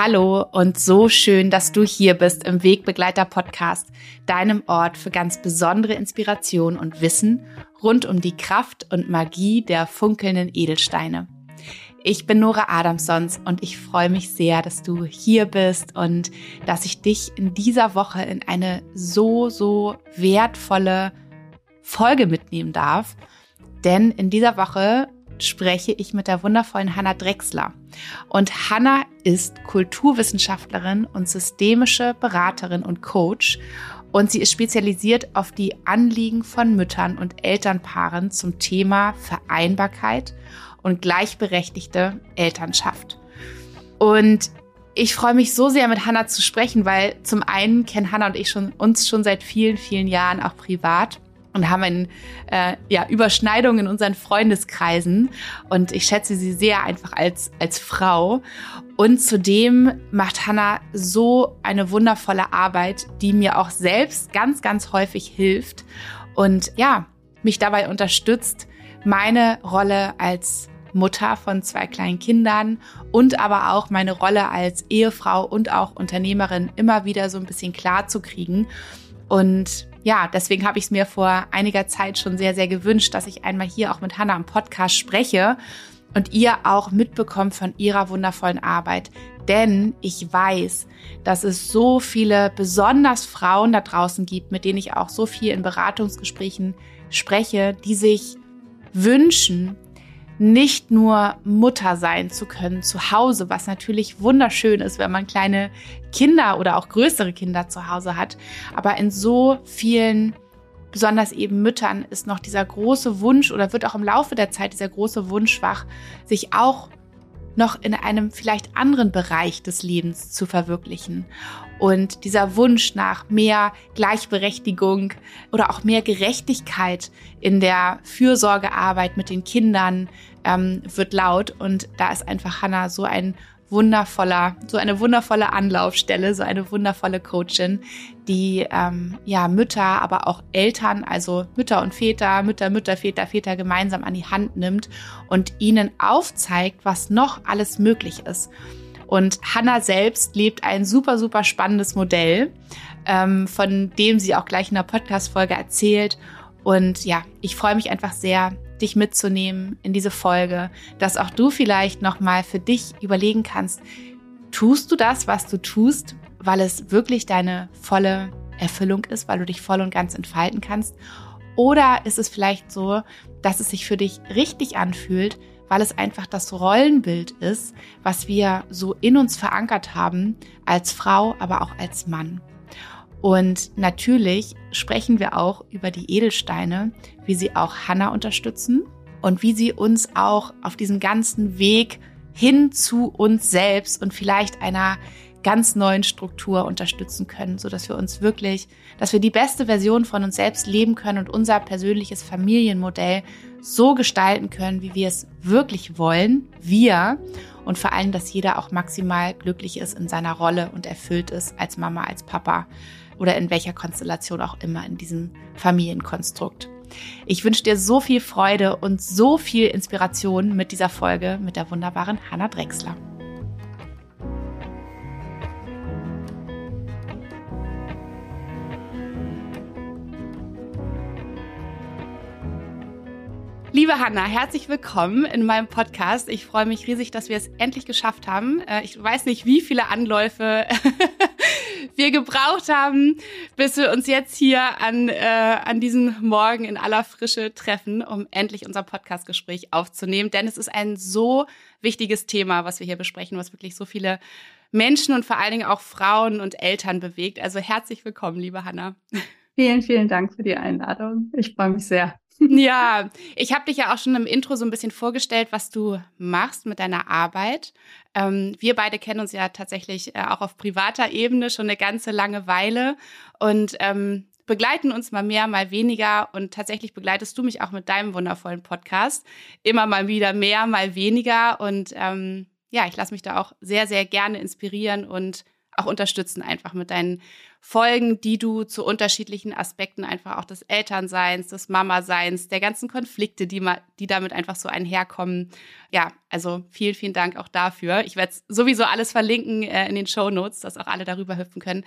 Hallo und so schön, dass du hier bist im Wegbegleiter Podcast, deinem Ort für ganz besondere Inspiration und Wissen rund um die Kraft und Magie der funkelnden Edelsteine. Ich bin Nora Adamsons und ich freue mich sehr, dass du hier bist und dass ich dich in dieser Woche in eine so, so wertvolle Folge mitnehmen darf. Denn in dieser Woche spreche ich mit der wundervollen Hanna Drexler. Und Hanna ist Kulturwissenschaftlerin und systemische Beraterin und Coach. Und sie ist spezialisiert auf die Anliegen von Müttern und Elternpaaren zum Thema Vereinbarkeit und gleichberechtigte Elternschaft. Und ich freue mich so sehr, mit Hanna zu sprechen, weil zum einen kennen Hanna und ich schon, uns schon seit vielen, vielen Jahren auch privat und haben ein, äh, ja, Überschneidungen in unseren Freundeskreisen. Und ich schätze sie sehr einfach als, als Frau. Und zudem macht Hannah so eine wundervolle Arbeit, die mir auch selbst ganz, ganz häufig hilft und ja, mich dabei unterstützt, meine Rolle als Mutter von zwei kleinen Kindern und aber auch meine Rolle als Ehefrau und auch Unternehmerin immer wieder so ein bisschen klar zu kriegen. Und ja, deswegen habe ich es mir vor einiger Zeit schon sehr, sehr gewünscht, dass ich einmal hier auch mit Hannah im Podcast spreche und ihr auch mitbekommt von ihrer wundervollen Arbeit. Denn ich weiß, dass es so viele besonders Frauen da draußen gibt, mit denen ich auch so viel in Beratungsgesprächen spreche, die sich wünschen, nicht nur Mutter sein zu können zu Hause, was natürlich wunderschön ist, wenn man kleine Kinder oder auch größere Kinder zu Hause hat. Aber in so vielen, besonders eben Müttern, ist noch dieser große Wunsch oder wird auch im Laufe der Zeit dieser große Wunsch wach, sich auch noch in einem vielleicht anderen Bereich des Lebens zu verwirklichen. Und dieser Wunsch nach mehr Gleichberechtigung oder auch mehr Gerechtigkeit in der Fürsorgearbeit mit den Kindern ähm, wird laut. Und da ist einfach Hannah so ein wundervoller, so eine wundervolle Anlaufstelle, so eine wundervolle Coachin, die ähm, ja Mütter, aber auch Eltern, also Mütter und Väter, Mütter, Mütter, Väter, Väter gemeinsam an die Hand nimmt und ihnen aufzeigt, was noch alles möglich ist. Und Hannah selbst lebt ein super, super spannendes Modell, ähm, von dem sie auch gleich in der Podcast-Folge erzählt. Und ja, ich freue mich einfach sehr, dich mitzunehmen in diese Folge, dass auch du vielleicht nochmal für dich überlegen kannst, tust du das, was du tust, weil es wirklich deine volle Erfüllung ist, weil du dich voll und ganz entfalten kannst? Oder ist es vielleicht so, dass es sich für dich richtig anfühlt, weil es einfach das Rollenbild ist, was wir so in uns verankert haben, als Frau, aber auch als Mann. Und natürlich sprechen wir auch über die Edelsteine, wie sie auch Hannah unterstützen und wie sie uns auch auf diesem ganzen Weg hin zu uns selbst und vielleicht einer ganz neuen Struktur unterstützen können, so dass wir uns wirklich, dass wir die beste Version von uns selbst leben können und unser persönliches Familienmodell so gestalten können, wie wir es wirklich wollen, wir und vor allem, dass jeder auch maximal glücklich ist in seiner Rolle und erfüllt ist als Mama, als Papa oder in welcher Konstellation auch immer in diesem Familienkonstrukt. Ich wünsche dir so viel Freude und so viel Inspiration mit dieser Folge mit der wunderbaren Hanna Drexler. Liebe Hanna, herzlich willkommen in meinem Podcast. Ich freue mich riesig, dass wir es endlich geschafft haben. Äh, ich weiß nicht, wie viele Anläufe wir gebraucht haben, bis wir uns jetzt hier an, äh, an diesem Morgen in aller Frische treffen, um endlich unser Podcastgespräch aufzunehmen. Denn es ist ein so wichtiges Thema, was wir hier besprechen, was wirklich so viele Menschen und vor allen Dingen auch Frauen und Eltern bewegt. Also herzlich willkommen, liebe Hanna. Vielen, vielen Dank für die Einladung. Ich freue mich sehr. Ja, ich habe dich ja auch schon im Intro so ein bisschen vorgestellt, was du machst mit deiner Arbeit. Ähm, wir beide kennen uns ja tatsächlich äh, auch auf privater Ebene schon eine ganze lange Weile und ähm, begleiten uns mal mehr, mal weniger. Und tatsächlich begleitest du mich auch mit deinem wundervollen Podcast. Immer mal wieder mehr, mal weniger. Und ähm, ja, ich lasse mich da auch sehr, sehr gerne inspirieren und auch unterstützen einfach mit deinen Folgen, die du zu unterschiedlichen Aspekten einfach auch des Elternseins, des Mamaseins, der ganzen Konflikte, die, ma die damit einfach so einherkommen. Ja, also vielen, vielen Dank auch dafür. Ich werde sowieso alles verlinken äh, in den Show Notes, dass auch alle darüber hüpfen können.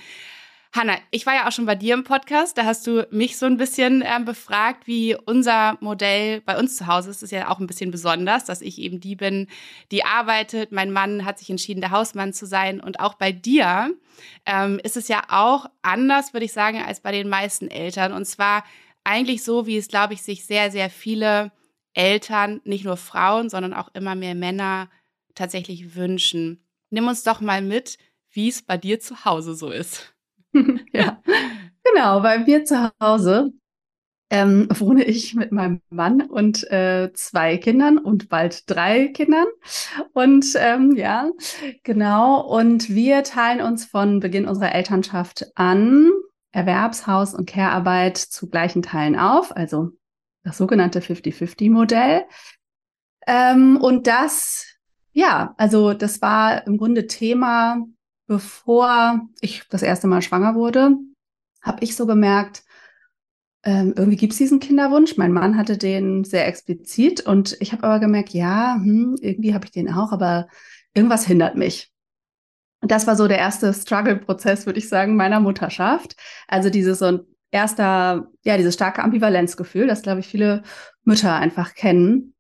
Hanna, ich war ja auch schon bei dir im Podcast. Da hast du mich so ein bisschen äh, befragt, wie unser Modell bei uns zu Hause ist. Es ist ja auch ein bisschen besonders, dass ich eben die bin, die arbeitet. Mein Mann hat sich entschieden, der Hausmann zu sein. Und auch bei dir ähm, ist es ja auch anders, würde ich sagen, als bei den meisten Eltern. Und zwar eigentlich so, wie es, glaube ich, sich sehr, sehr viele Eltern, nicht nur Frauen, sondern auch immer mehr Männer tatsächlich wünschen. Nimm uns doch mal mit, wie es bei dir zu Hause so ist. ja, genau. Bei mir zu Hause ähm, wohne ich mit meinem Mann und äh, zwei Kindern und bald drei Kindern. Und ähm, ja, genau. Und wir teilen uns von Beginn unserer Elternschaft an Erwerbshaus und Care-Arbeit zu gleichen Teilen auf, also das sogenannte 50-50-Modell. Ähm, und das, ja, also das war im Grunde Thema bevor ich das erste Mal schwanger wurde, habe ich so gemerkt, ähm, irgendwie gibt es diesen Kinderwunsch. Mein Mann hatte den sehr explizit und ich habe aber gemerkt, ja, hm, irgendwie habe ich den auch, aber irgendwas hindert mich. Und das war so der erste Struggle-Prozess, würde ich sagen, meiner Mutterschaft. Also dieses so ein erster, ja, dieses starke Ambivalenzgefühl, das glaube ich viele Mütter einfach kennen.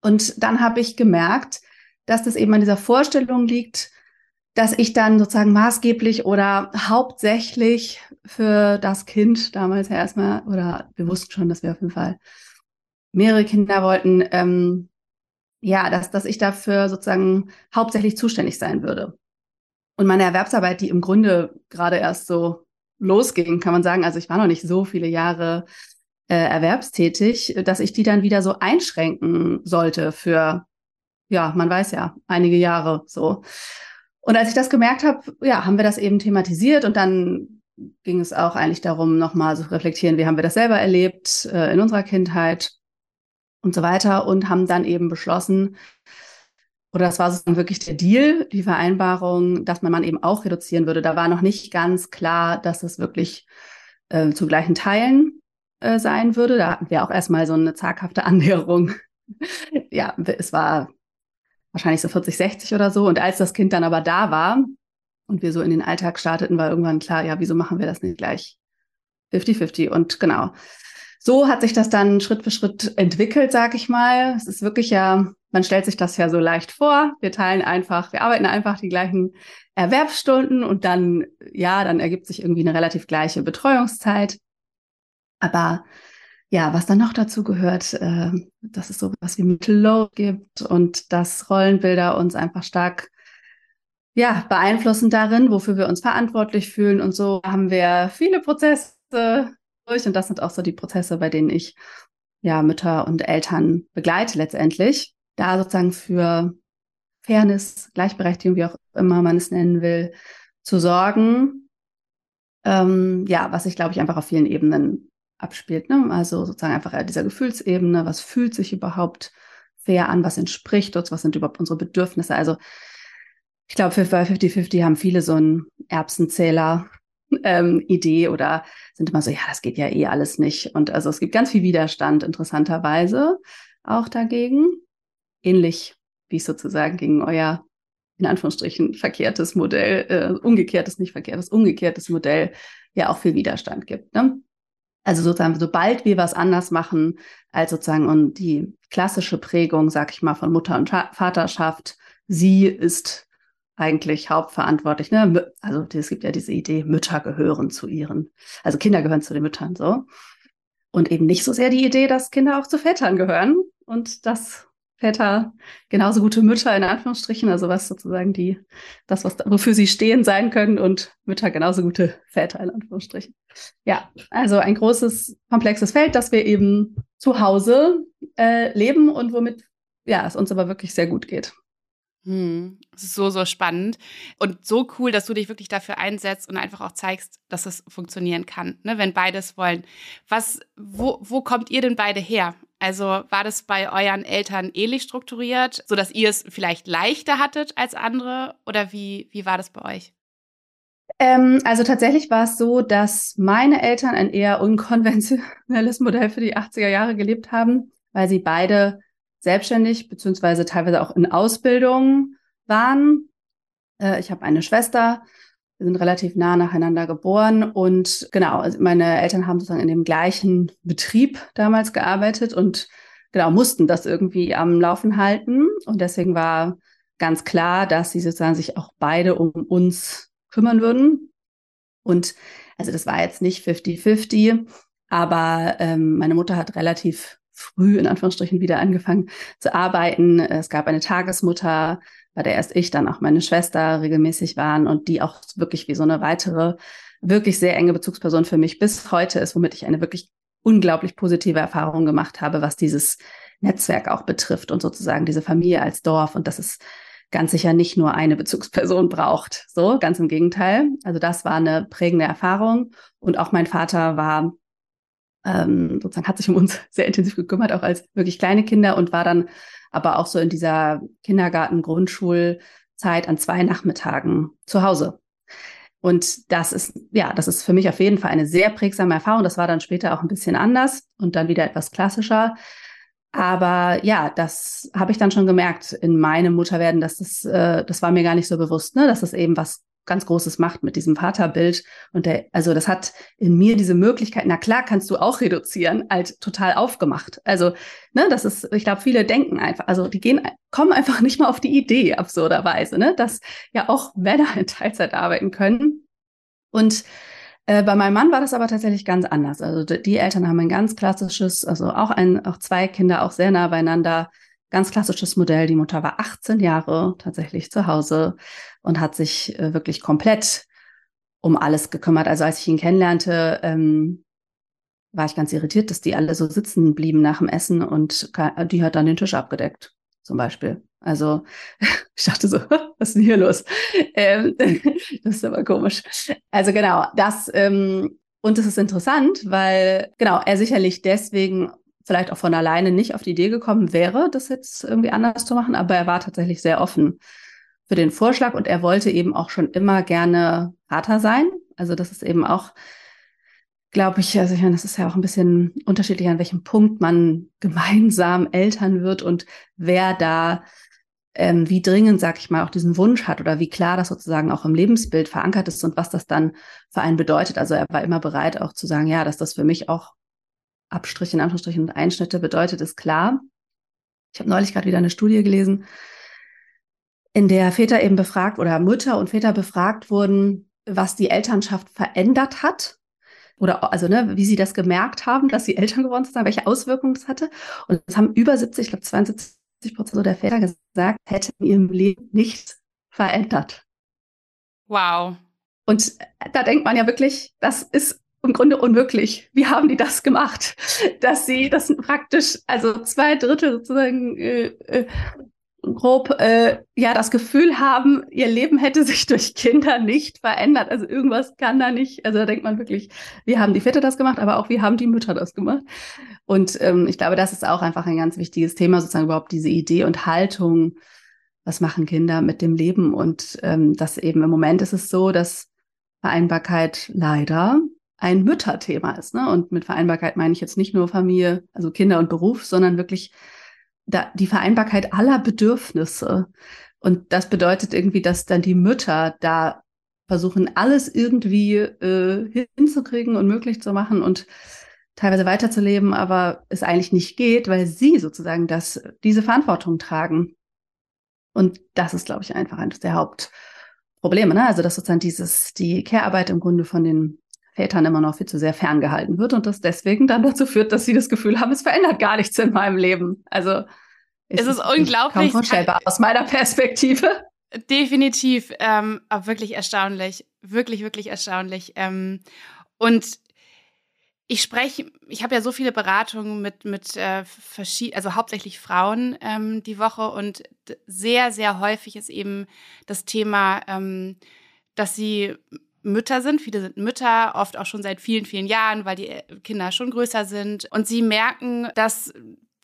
Und dann habe ich gemerkt, dass das eben an dieser Vorstellung liegt, dass ich dann sozusagen maßgeblich oder hauptsächlich für das Kind damals ja erstmal, oder wir wussten schon, dass wir auf jeden Fall mehrere Kinder wollten, ähm, ja, dass, dass ich dafür sozusagen hauptsächlich zuständig sein würde. Und meine Erwerbsarbeit, die im Grunde gerade erst so losging, kann man sagen, also ich war noch nicht so viele Jahre äh, erwerbstätig, dass ich die dann wieder so einschränken sollte für, ja, man weiß ja, einige Jahre so. Und als ich das gemerkt habe, ja, haben wir das eben thematisiert und dann ging es auch eigentlich darum, nochmal zu reflektieren, wie haben wir das selber erlebt äh, in unserer Kindheit und so weiter und haben dann eben beschlossen, oder das war sozusagen wirklich der Deal, die Vereinbarung, dass man Mann eben auch reduzieren würde. Da war noch nicht ganz klar, dass es wirklich äh, zu gleichen Teilen äh, sein würde. Da hatten wir auch erstmal so eine zaghafte Annäherung. ja, es war wahrscheinlich so 40, 60 oder so. Und als das Kind dann aber da war und wir so in den Alltag starteten, war irgendwann klar, ja, wieso machen wir das nicht gleich 50-50? Und genau. So hat sich das dann Schritt für Schritt entwickelt, sag ich mal. Es ist wirklich ja, man stellt sich das ja so leicht vor. Wir teilen einfach, wir arbeiten einfach die gleichen Erwerbsstunden und dann, ja, dann ergibt sich irgendwie eine relativ gleiche Betreuungszeit. Aber ja, was dann noch dazu gehört, äh, dass es sowas wie Mittelload gibt und dass Rollenbilder uns einfach stark ja, beeinflussen darin, wofür wir uns verantwortlich fühlen. Und so haben wir viele Prozesse durch. Und das sind auch so die Prozesse, bei denen ich ja Mütter und Eltern begleite letztendlich. Da sozusagen für Fairness, Gleichberechtigung, wie auch immer man es nennen will, zu sorgen. Ähm, ja, was ich glaube ich einfach auf vielen Ebenen abspielt. Ne? Also sozusagen einfach dieser Gefühlsebene, was fühlt sich überhaupt fair an, was entspricht uns, was sind überhaupt unsere Bedürfnisse. Also ich glaube, für 50-50 haben viele so einen Erbsenzähler. Ähm, Idee oder sind immer so, ja, das geht ja eh alles nicht. Und also es gibt ganz viel Widerstand, interessanterweise auch dagegen. Ähnlich wie es sozusagen gegen euer, in Anführungsstrichen, verkehrtes Modell, äh, umgekehrtes, nicht verkehrtes, umgekehrtes Modell ja auch viel Widerstand gibt. Ne? Also sozusagen, sobald wir was anders machen als sozusagen und die klassische Prägung, sag ich mal, von Mutter und Vaterschaft, sie ist eigentlich hauptverantwortlich. Ne? Also es gibt ja diese Idee, Mütter gehören zu ihren, also Kinder gehören zu den Müttern so. Und eben nicht so sehr die Idee, dass Kinder auch zu Vätern gehören und dass Väter genauso gute Mütter in Anführungsstrichen, also was sozusagen die, das, was, wofür sie stehen sein können und Mütter genauso gute Väter in Anführungsstrichen. Ja, also ein großes, komplexes Feld, das wir eben zu Hause äh, leben und womit ja, es uns aber wirklich sehr gut geht. Hm, so, so spannend und so cool, dass du dich wirklich dafür einsetzt und einfach auch zeigst, dass es funktionieren kann, ne, wenn beides wollen. Was, wo, wo kommt ihr denn beide her? Also war das bei euren Eltern ähnlich strukturiert, sodass ihr es vielleicht leichter hattet als andere oder wie, wie war das bei euch? Ähm, also tatsächlich war es so, dass meine Eltern ein eher unkonventionelles Modell für die 80er Jahre gelebt haben, weil sie beide selbstständig beziehungsweise teilweise auch in Ausbildung waren. Äh, ich habe eine Schwester, wir sind relativ nah nacheinander geboren und genau, also meine Eltern haben sozusagen in dem gleichen Betrieb damals gearbeitet und genau mussten das irgendwie am Laufen halten und deswegen war ganz klar, dass sie sozusagen sich auch beide um uns kümmern würden. Und also das war jetzt nicht 50-50, aber ähm, meine Mutter hat relativ früh in Anführungsstrichen wieder angefangen zu arbeiten. Es gab eine Tagesmutter, bei der erst ich, dann auch meine Schwester regelmäßig waren und die auch wirklich wie so eine weitere, wirklich sehr enge Bezugsperson für mich bis heute ist, womit ich eine wirklich unglaublich positive Erfahrung gemacht habe, was dieses Netzwerk auch betrifft und sozusagen diese Familie als Dorf. Und das ist ganz sicher nicht nur eine Bezugsperson braucht. So, ganz im Gegenteil. Also das war eine prägende Erfahrung. Und auch mein Vater war ähm, sozusagen hat sich um uns sehr intensiv gekümmert, auch als wirklich kleine Kinder und war dann aber auch so in dieser Kindergarten, Grundschulzeit an zwei Nachmittagen zu Hause. Und das ist, ja, das ist für mich auf jeden Fall eine sehr prägsame Erfahrung. Das war dann später auch ein bisschen anders und dann wieder etwas klassischer. Aber ja, das habe ich dann schon gemerkt in meinem Mutterwerden, dass das, äh, das war mir gar nicht so bewusst, ne, dass das eben was ganz Großes macht mit diesem Vaterbild. Und der, also das hat in mir diese Möglichkeit, na klar, kannst du auch reduzieren, halt total aufgemacht. Also, ne, das ist, ich glaube, viele denken einfach, also die gehen, kommen einfach nicht mal auf die Idee, absurderweise, ne, dass ja auch Männer in Teilzeit arbeiten können. Und äh, bei meinem Mann war das aber tatsächlich ganz anders. Also die Eltern haben ein ganz klassisches, also auch ein, auch zwei Kinder, auch sehr nah beieinander, ganz klassisches Modell. Die Mutter war 18 Jahre tatsächlich zu Hause und hat sich äh, wirklich komplett um alles gekümmert. Also als ich ihn kennenlernte, ähm, war ich ganz irritiert, dass die alle so sitzen blieben nach dem Essen und die hat dann den Tisch abgedeckt, zum Beispiel. Also ich dachte so, was ist denn hier los? Ähm, das ist aber komisch. Also genau, das ähm, und es ist interessant, weil genau er sicherlich deswegen vielleicht auch von alleine nicht auf die Idee gekommen wäre, das jetzt irgendwie anders zu machen, aber er war tatsächlich sehr offen für den Vorschlag und er wollte eben auch schon immer gerne Vater sein. Also das ist eben auch glaube ich, also ich meine, das ist ja auch ein bisschen unterschiedlich, an welchem Punkt man gemeinsam Eltern wird und wer da ähm, wie dringend, sag ich mal, auch diesen Wunsch hat oder wie klar das sozusagen auch im Lebensbild verankert ist und was das dann für einen bedeutet. Also er war immer bereit auch zu sagen, ja, dass das für mich auch Abstriche in Anführungsstrichen und Einschnitte bedeutet, ist klar. Ich habe neulich gerade wieder eine Studie gelesen, in der Väter eben befragt oder Mütter und Väter befragt wurden, was die Elternschaft verändert hat oder also ne, wie sie das gemerkt haben, dass sie Eltern geworden sind, welche Auswirkungen das hatte. Und es haben über 70, ich glaube 72 Prozent der Väter gesagt, hätte in ihrem Leben nichts verändert. Wow. Und da denkt man ja wirklich, das ist im Grunde unmöglich. Wie haben die das gemacht? Dass sie das praktisch, also zwei Drittel sozusagen äh, äh, grob äh, ja das Gefühl haben, ihr Leben hätte sich durch Kinder nicht verändert. Also irgendwas kann da nicht. Also da denkt man wirklich, wie haben die Väter das gemacht, aber auch wie haben die Mütter das gemacht. Und ähm, ich glaube, das ist auch einfach ein ganz wichtiges Thema, sozusagen überhaupt diese Idee und Haltung. Was machen Kinder mit dem Leben? Und ähm, das eben im Moment ist es so, dass Vereinbarkeit leider ein Mütterthema ist. Ne? Und mit Vereinbarkeit meine ich jetzt nicht nur Familie, also Kinder und Beruf, sondern wirklich da, die Vereinbarkeit aller Bedürfnisse. Und das bedeutet irgendwie, dass dann die Mütter da versuchen, alles irgendwie äh, hinzukriegen und möglich zu machen und teilweise weiterzuleben, aber es eigentlich nicht geht, weil sie sozusagen das, diese Verantwortung tragen. Und das ist, glaube ich, einfach eines der Hauptprobleme. Ne? Also, dass sozusagen dieses, die Care-Arbeit im Grunde von den Vätern immer noch viel zu sehr ferngehalten wird und das deswegen dann dazu führt, dass sie das Gefühl haben, es verändert gar nichts in meinem Leben. Also es ist, ist unglaublich kaum vorstellbar aus meiner Perspektive. Definitiv, ähm, aber wirklich erstaunlich, wirklich wirklich erstaunlich. Ähm, und ich spreche, ich habe ja so viele Beratungen mit mit äh, verschiedenen, also hauptsächlich Frauen ähm, die Woche und sehr sehr häufig ist eben das Thema, ähm, dass sie Mütter sind. Viele sind Mütter, oft auch schon seit vielen, vielen Jahren, weil die Kinder schon größer sind. Und sie merken, dass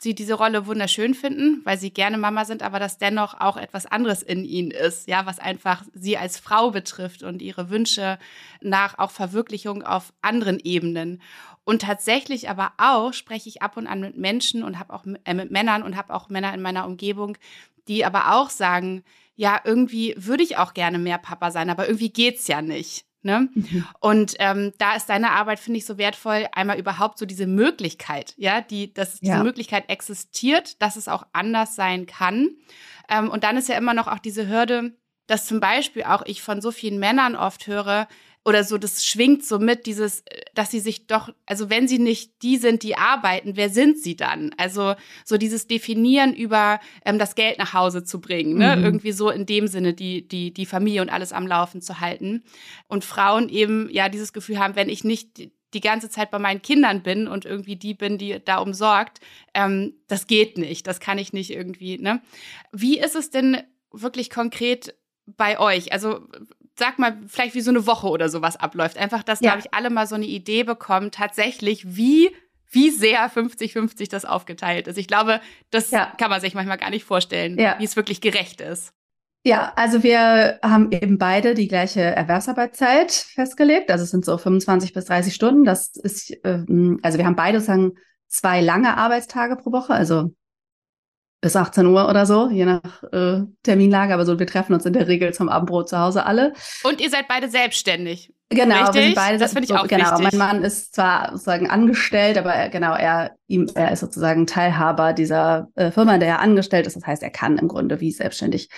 sie diese Rolle wunderschön finden, weil sie gerne Mama sind, aber dass dennoch auch etwas anderes in ihnen ist, ja, was einfach sie als Frau betrifft und ihre Wünsche nach auch Verwirklichung auf anderen Ebenen. Und tatsächlich aber auch spreche ich ab und an mit Menschen und habe auch äh, mit Männern und habe auch Männer in meiner Umgebung, die aber auch sagen, ja, irgendwie würde ich auch gerne mehr Papa sein, aber irgendwie geht's ja nicht. Ne? Mhm. Und ähm, da ist deine Arbeit, finde ich, so wertvoll, einmal überhaupt so diese Möglichkeit, ja, die, dass diese Möglichkeit existiert, dass es auch anders sein kann. Ähm, und dann ist ja immer noch auch diese Hürde, dass zum Beispiel auch ich von so vielen Männern oft höre, oder so, das schwingt so mit, dieses, dass sie sich doch, also wenn sie nicht die sind, die arbeiten, wer sind sie dann? Also so dieses Definieren über ähm, das Geld nach Hause zu bringen, ne? Mhm. irgendwie so in dem Sinne die, die, die Familie und alles am Laufen zu halten. Und Frauen eben ja dieses Gefühl haben, wenn ich nicht die ganze Zeit bei meinen Kindern bin und irgendwie die bin, die da umsorgt, ähm, das geht nicht, das kann ich nicht irgendwie. Ne? Wie ist es denn wirklich konkret bei euch? Also sag mal, vielleicht wie so eine Woche oder sowas abläuft. Einfach, dass, ja. glaube ich, alle mal so eine Idee bekommen, tatsächlich, wie wie sehr 50-50 das aufgeteilt ist. Ich glaube, das ja. kann man sich manchmal gar nicht vorstellen, ja. wie es wirklich gerecht ist. Ja, also wir haben eben beide die gleiche Erwerbsarbeitszeit festgelegt. Also es sind so 25 bis 30 Stunden. Das ist, ähm, also wir haben beide sagen zwei lange Arbeitstage pro Woche, also bis 18 Uhr oder so, je nach äh, Terminlage. Aber so, wir treffen uns in der Regel zum Abendbrot zu Hause alle. Und ihr seid beide selbstständig. Genau, Richtig? wir sind beide das finde ich auch genau, wichtig. Mein Mann ist zwar sozusagen angestellt, aber er, genau, er, ihm, er ist sozusagen Teilhaber dieser äh, Firma, in der er angestellt ist. Das heißt, er kann im Grunde wie selbstständig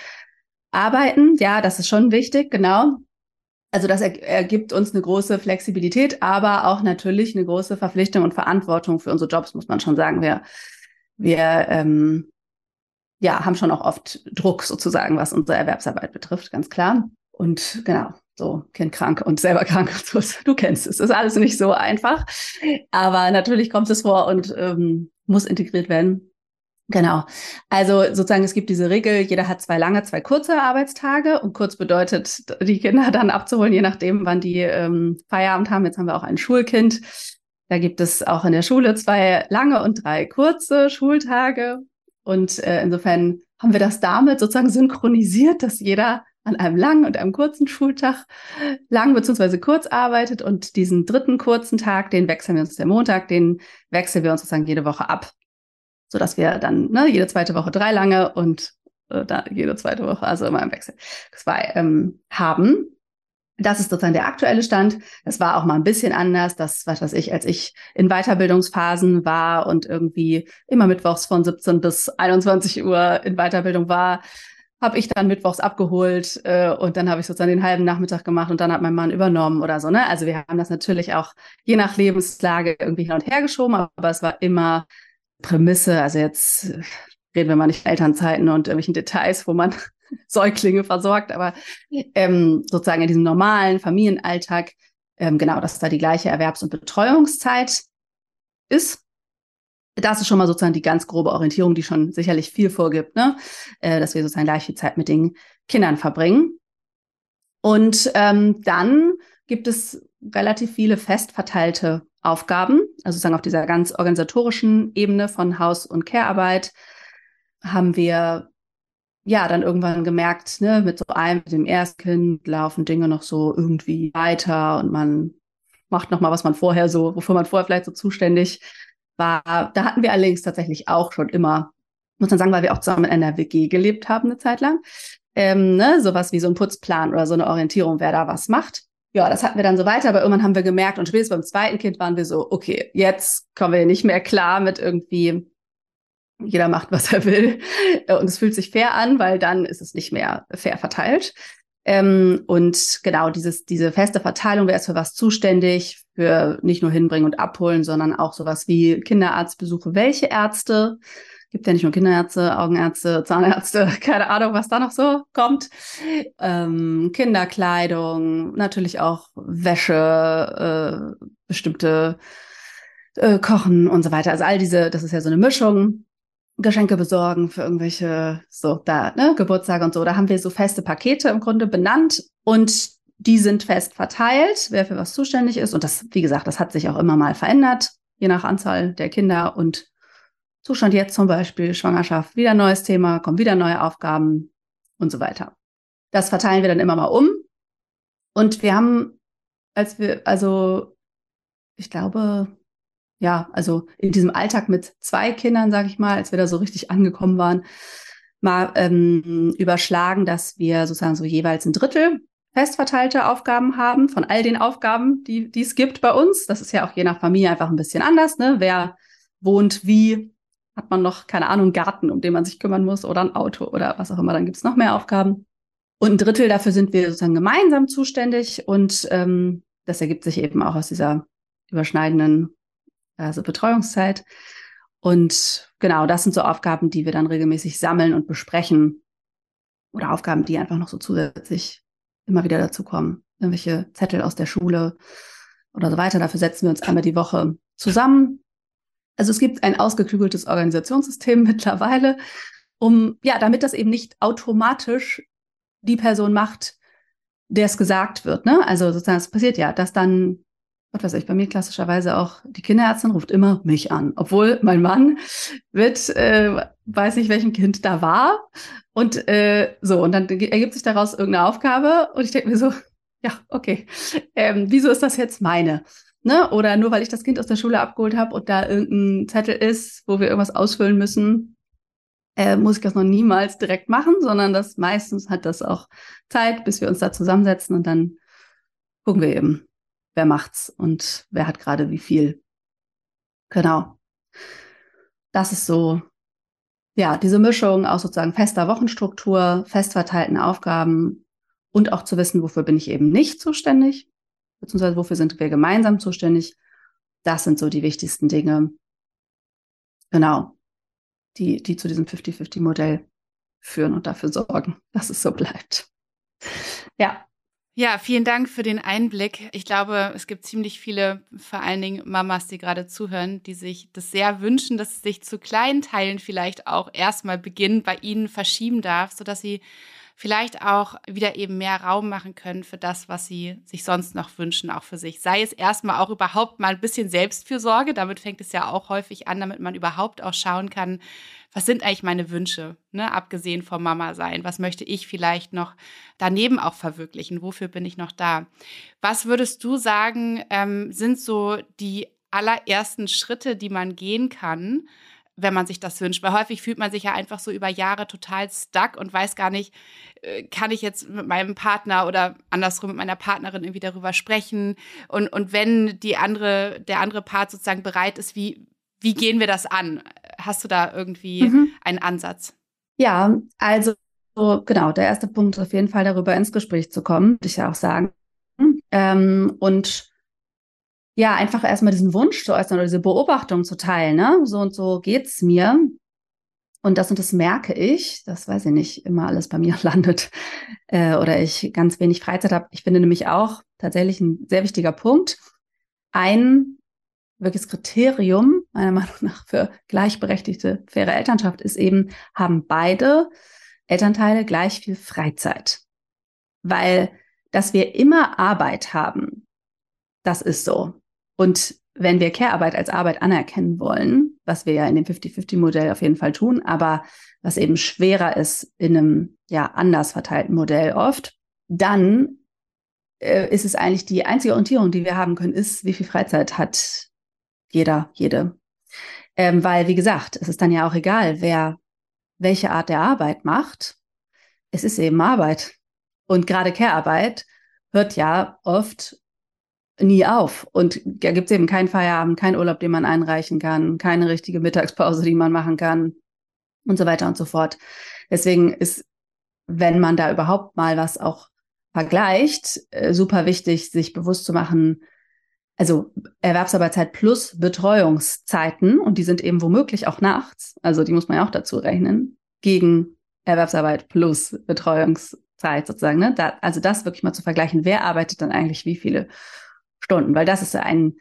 arbeiten. Ja, das ist schon wichtig, genau. Also das ergibt uns eine große Flexibilität, aber auch natürlich eine große Verpflichtung und Verantwortung für unsere Jobs, muss man schon sagen. Wir, wir ähm, ja, haben schon auch oft Druck sozusagen, was unsere Erwerbsarbeit betrifft, ganz klar. Und genau, so Kind krank und selber krank. Du kennst es. Das ist alles nicht so einfach. Aber natürlich kommt es vor und ähm, muss integriert werden. Genau. Also sozusagen, es gibt diese Regel, jeder hat zwei lange, zwei kurze Arbeitstage und kurz bedeutet, die Kinder dann abzuholen, je nachdem, wann die ähm, Feierabend haben. Jetzt haben wir auch ein Schulkind. Da gibt es auch in der Schule zwei lange und drei kurze Schultage. Und äh, insofern haben wir das damit sozusagen synchronisiert, dass jeder an einem langen und einem kurzen Schultag lang bzw. kurz arbeitet und diesen dritten kurzen Tag, den wechseln wir uns der Montag, den wechseln wir uns sozusagen jede Woche ab, sodass wir dann ne, jede zweite Woche drei lange und äh, da jede zweite Woche, also immer im Wechsel zwei ähm, haben. Das ist sozusagen der aktuelle Stand. Das war auch mal ein bisschen anders. Das, was weiß ich, als ich in Weiterbildungsphasen war und irgendwie immer mittwochs von 17 bis 21 Uhr in Weiterbildung war, habe ich dann mittwochs abgeholt äh, und dann habe ich sozusagen den halben Nachmittag gemacht und dann hat mein Mann übernommen oder so. Ne? Also wir haben das natürlich auch je nach Lebenslage irgendwie hin und her geschoben, aber es war immer Prämisse. Also jetzt reden wir mal nicht Elternzeiten und irgendwelchen Details, wo man Säuglinge versorgt, aber ähm, sozusagen in diesem normalen Familienalltag, ähm, genau, dass da die gleiche Erwerbs- und Betreuungszeit ist. Das ist schon mal sozusagen die ganz grobe Orientierung, die schon sicherlich viel vorgibt, ne? Äh, dass wir sozusagen gleich viel Zeit mit den Kindern verbringen. Und ähm, dann gibt es relativ viele fest verteilte Aufgaben, also sozusagen auf dieser ganz organisatorischen Ebene von Haus- und Care-Arbeit haben wir ja, dann irgendwann gemerkt, ne, mit so einem, mit dem Erstkind laufen Dinge noch so irgendwie weiter und man macht noch mal, was man vorher so, wofür man vorher vielleicht so zuständig war. Da hatten wir allerdings tatsächlich auch schon immer, muss man sagen, weil wir auch zusammen in einer WG gelebt haben eine Zeit lang, ähm, ne, sowas wie so ein Putzplan oder so eine Orientierung, wer da was macht. Ja, das hatten wir dann so weiter, aber irgendwann haben wir gemerkt und spätestens beim zweiten Kind waren wir so, okay, jetzt kommen wir nicht mehr klar mit irgendwie jeder macht, was er will. Und es fühlt sich fair an, weil dann ist es nicht mehr fair verteilt. Ähm, und genau dieses, diese feste Verteilung, wer ist für was zuständig, für nicht nur hinbringen und abholen, sondern auch sowas wie Kinderarztbesuche. Welche Ärzte? Gibt ja nicht nur Kinderärzte, Augenärzte, Zahnärzte, keine Ahnung, was da noch so kommt. Ähm, Kinderkleidung, natürlich auch Wäsche, äh, bestimmte äh, Kochen und so weiter. Also all diese, das ist ja so eine Mischung. Geschenke besorgen für irgendwelche, so da, ne, Geburtstage und so. Da haben wir so feste Pakete im Grunde benannt und die sind fest verteilt, wer für was zuständig ist. Und das, wie gesagt, das hat sich auch immer mal verändert, je nach Anzahl der Kinder und Zustand jetzt zum Beispiel, Schwangerschaft, wieder neues Thema, kommen wieder neue Aufgaben und so weiter. Das verteilen wir dann immer mal um. Und wir haben, als wir, also ich glaube, ja, also in diesem Alltag mit zwei Kindern, sage ich mal, als wir da so richtig angekommen waren, mal ähm, überschlagen, dass wir sozusagen so jeweils ein Drittel festverteilte Aufgaben haben von all den Aufgaben, die, es gibt bei uns. Das ist ja auch je nach Familie einfach ein bisschen anders. Ne? Wer wohnt wie, hat man noch, keine Ahnung, einen Garten, um den man sich kümmern muss oder ein Auto oder was auch immer, dann gibt es noch mehr Aufgaben. Und ein Drittel dafür sind wir sozusagen gemeinsam zuständig und ähm, das ergibt sich eben auch aus dieser überschneidenden also Betreuungszeit. Und genau, das sind so Aufgaben, die wir dann regelmäßig sammeln und besprechen. Oder Aufgaben, die einfach noch so zusätzlich immer wieder dazu kommen. Irgendwelche Zettel aus der Schule oder so weiter. Dafür setzen wir uns einmal die Woche zusammen. Also es gibt ein ausgeklügeltes Organisationssystem mittlerweile, um, ja, damit das eben nicht automatisch die Person macht, der es gesagt wird. Ne? Also sozusagen, es passiert ja, dass dann was weiß ich, bei mir klassischerweise auch, die Kinderärztin ruft immer mich an, obwohl mein Mann wird, äh, weiß nicht, welchem Kind da war. Und äh, so, und dann ergibt sich daraus irgendeine Aufgabe und ich denke mir so, ja, okay, ähm, wieso ist das jetzt meine? Ne? Oder nur weil ich das Kind aus der Schule abgeholt habe und da irgendein Zettel ist, wo wir irgendwas ausfüllen müssen, äh, muss ich das noch niemals direkt machen, sondern das meistens hat das auch Zeit, bis wir uns da zusammensetzen und dann gucken wir eben, wer macht's und wer hat gerade wie viel. Genau. Das ist so, ja, diese Mischung aus sozusagen fester Wochenstruktur, fest verteilten Aufgaben und auch zu wissen, wofür bin ich eben nicht zuständig, beziehungsweise wofür sind wir gemeinsam zuständig. Das sind so die wichtigsten Dinge. Genau. Die, die zu diesem 50-50-Modell führen und dafür sorgen, dass es so bleibt. Ja, ja, vielen Dank für den Einblick. Ich glaube, es gibt ziemlich viele, vor allen Dingen Mamas, die gerade zuhören, die sich das sehr wünschen, dass es sich zu kleinen Teilen vielleicht auch erstmal beginnen bei ihnen verschieben darf, sodass sie vielleicht auch wieder eben mehr Raum machen können für das, was sie sich sonst noch wünschen, auch für sich. Sei es erstmal auch überhaupt mal ein bisschen Selbstfürsorge, damit fängt es ja auch häufig an, damit man überhaupt auch schauen kann, was sind eigentlich meine Wünsche, ne? abgesehen vom Mama sein? Was möchte ich vielleicht noch daneben auch verwirklichen? Wofür bin ich noch da? Was würdest du sagen, ähm, sind so die allerersten Schritte, die man gehen kann, wenn man sich das wünscht. Weil häufig fühlt man sich ja einfach so über Jahre total stuck und weiß gar nicht, äh, kann ich jetzt mit meinem Partner oder andersrum mit meiner Partnerin irgendwie darüber sprechen? Und, und wenn die andere, der andere Part sozusagen bereit ist, wie, wie gehen wir das an? Hast du da irgendwie mhm. einen Ansatz? Ja, also genau, der erste Punkt ist auf jeden Fall darüber ins Gespräch zu kommen, würde ich ja auch sagen. Ähm, und ja, einfach erstmal diesen Wunsch zu äußern oder diese Beobachtung zu teilen, ne? So und so geht's mir. Und das und das merke ich, das weiß ich nicht, immer alles bei mir landet äh, oder ich ganz wenig Freizeit habe. Ich finde nämlich auch tatsächlich ein sehr wichtiger Punkt. Ein wirkliches Kriterium, meiner Meinung nach, für gleichberechtigte, faire Elternschaft ist eben, haben beide Elternteile gleich viel Freizeit. Weil, dass wir immer Arbeit haben, das ist so. Und wenn wir Care-Arbeit als Arbeit anerkennen wollen, was wir ja in dem 50-50-Modell auf jeden Fall tun, aber was eben schwerer ist in einem ja anders verteilten Modell oft, dann äh, ist es eigentlich die einzige Orientierung, die wir haben können, ist, wie viel Freizeit hat jeder, jede. Ähm, weil, wie gesagt, es ist dann ja auch egal, wer welche Art der Arbeit macht. Es ist eben Arbeit. Und gerade Care-Arbeit hört ja oft nie auf. Und da gibt es eben keinen Feierabend, keinen Urlaub, den man einreichen kann, keine richtige Mittagspause, die man machen kann und so weiter und so fort. Deswegen ist, wenn man da überhaupt mal was auch vergleicht, äh, super wichtig, sich bewusst zu machen, also Erwerbsarbeitszeit plus Betreuungszeiten, und die sind eben womöglich auch nachts, also die muss man ja auch dazu rechnen, gegen Erwerbsarbeit plus Betreuungszeit sozusagen. Ne? Da, also das wirklich mal zu vergleichen, wer arbeitet dann eigentlich wie viele Stunden, weil das ist ein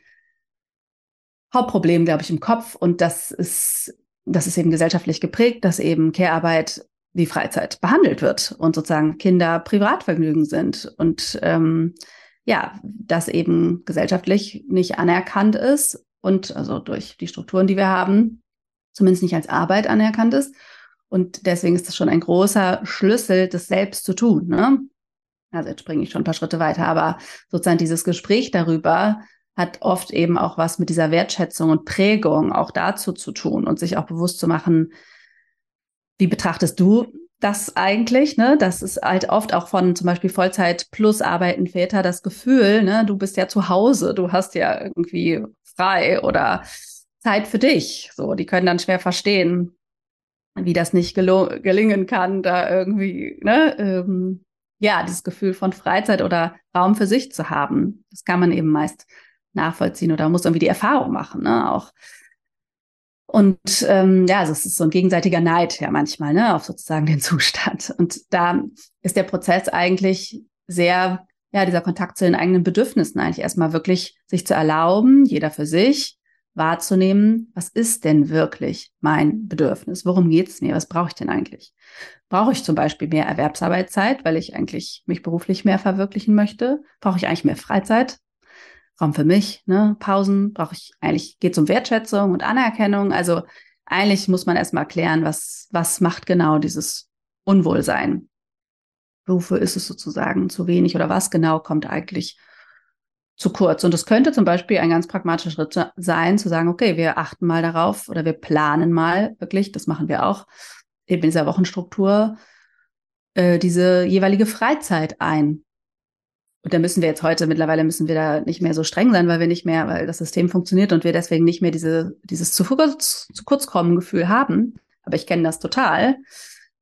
Hauptproblem, glaube ich, im Kopf und das ist, das ist eben gesellschaftlich geprägt, dass eben Care-Arbeit wie Freizeit behandelt wird und sozusagen Kinder Privatvergnügen sind und ähm, ja, das eben gesellschaftlich nicht anerkannt ist und also durch die Strukturen, die wir haben, zumindest nicht als Arbeit anerkannt ist. Und deswegen ist das schon ein großer Schlüssel, das selbst zu tun. Ne? Also jetzt springe ich schon ein paar Schritte weiter, aber sozusagen dieses Gespräch darüber hat oft eben auch was mit dieser Wertschätzung und Prägung auch dazu zu tun und sich auch bewusst zu machen, wie betrachtest du das eigentlich? Ne? Das ist halt oft auch von zum Beispiel Vollzeit plus arbeiten Väter das Gefühl, ne, du bist ja zu Hause, du hast ja irgendwie frei oder Zeit für dich. So, die können dann schwer verstehen, wie das nicht gelingen kann, da irgendwie, ne, ähm, ja, dieses Gefühl von Freizeit oder Raum für sich zu haben. Das kann man eben meist nachvollziehen oder muss irgendwie die Erfahrung machen, ne, auch. Und ähm, ja, also es ist so ein gegenseitiger Neid ja manchmal, ne, auf sozusagen den Zustand. Und da ist der Prozess eigentlich sehr, ja, dieser Kontakt zu den eigenen Bedürfnissen eigentlich erstmal wirklich sich zu erlauben, jeder für sich, wahrzunehmen, was ist denn wirklich mein Bedürfnis? Worum geht es mir? Was brauche ich denn eigentlich? Brauche ich zum Beispiel mehr Erwerbsarbeitszeit, weil ich eigentlich mich beruflich mehr verwirklichen möchte? Brauche ich eigentlich mehr Freizeit? Raum für mich, ne? Pausen? Brauche ich eigentlich, geht es um Wertschätzung und Anerkennung? Also eigentlich muss man erstmal klären, was, was macht genau dieses Unwohlsein? Wofür ist es sozusagen zu wenig oder was genau kommt eigentlich zu kurz. Und es könnte zum Beispiel ein ganz pragmatischer Schritt sein, zu sagen, okay, wir achten mal darauf oder wir planen mal wirklich, das machen wir auch, eben in dieser Wochenstruktur, äh, diese jeweilige Freizeit ein. Und da müssen wir jetzt heute, mittlerweile müssen wir da nicht mehr so streng sein, weil wir nicht mehr, weil das System funktioniert und wir deswegen nicht mehr diese, dieses zu kurz, zu kurz kommen Gefühl haben. Aber ich kenne das total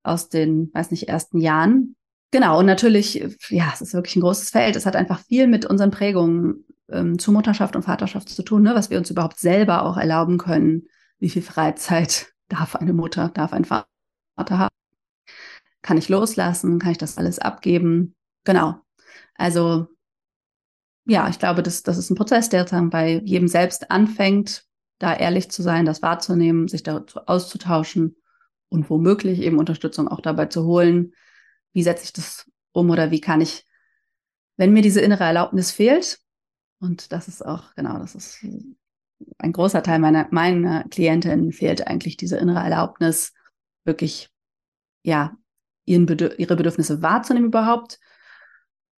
aus den, weiß nicht, ersten Jahren, Genau, und natürlich, ja, es ist wirklich ein großes Feld. Es hat einfach viel mit unseren Prägungen ähm, zu Mutterschaft und Vaterschaft zu tun, ne? was wir uns überhaupt selber auch erlauben können. Wie viel Freizeit darf eine Mutter, darf ein Vater haben? Kann ich loslassen? Kann ich das alles abgeben? Genau. Also, ja, ich glaube, das, das ist ein Prozess, der dann bei jedem selbst anfängt, da ehrlich zu sein, das wahrzunehmen, sich dazu auszutauschen und womöglich eben Unterstützung auch dabei zu holen, wie setze ich das um oder wie kann ich, wenn mir diese innere Erlaubnis fehlt, und das ist auch, genau, das ist ein großer Teil meiner, meiner Klientinnen fehlt eigentlich diese innere Erlaubnis, wirklich, ja, ihren Bedür ihre Bedürfnisse wahrzunehmen überhaupt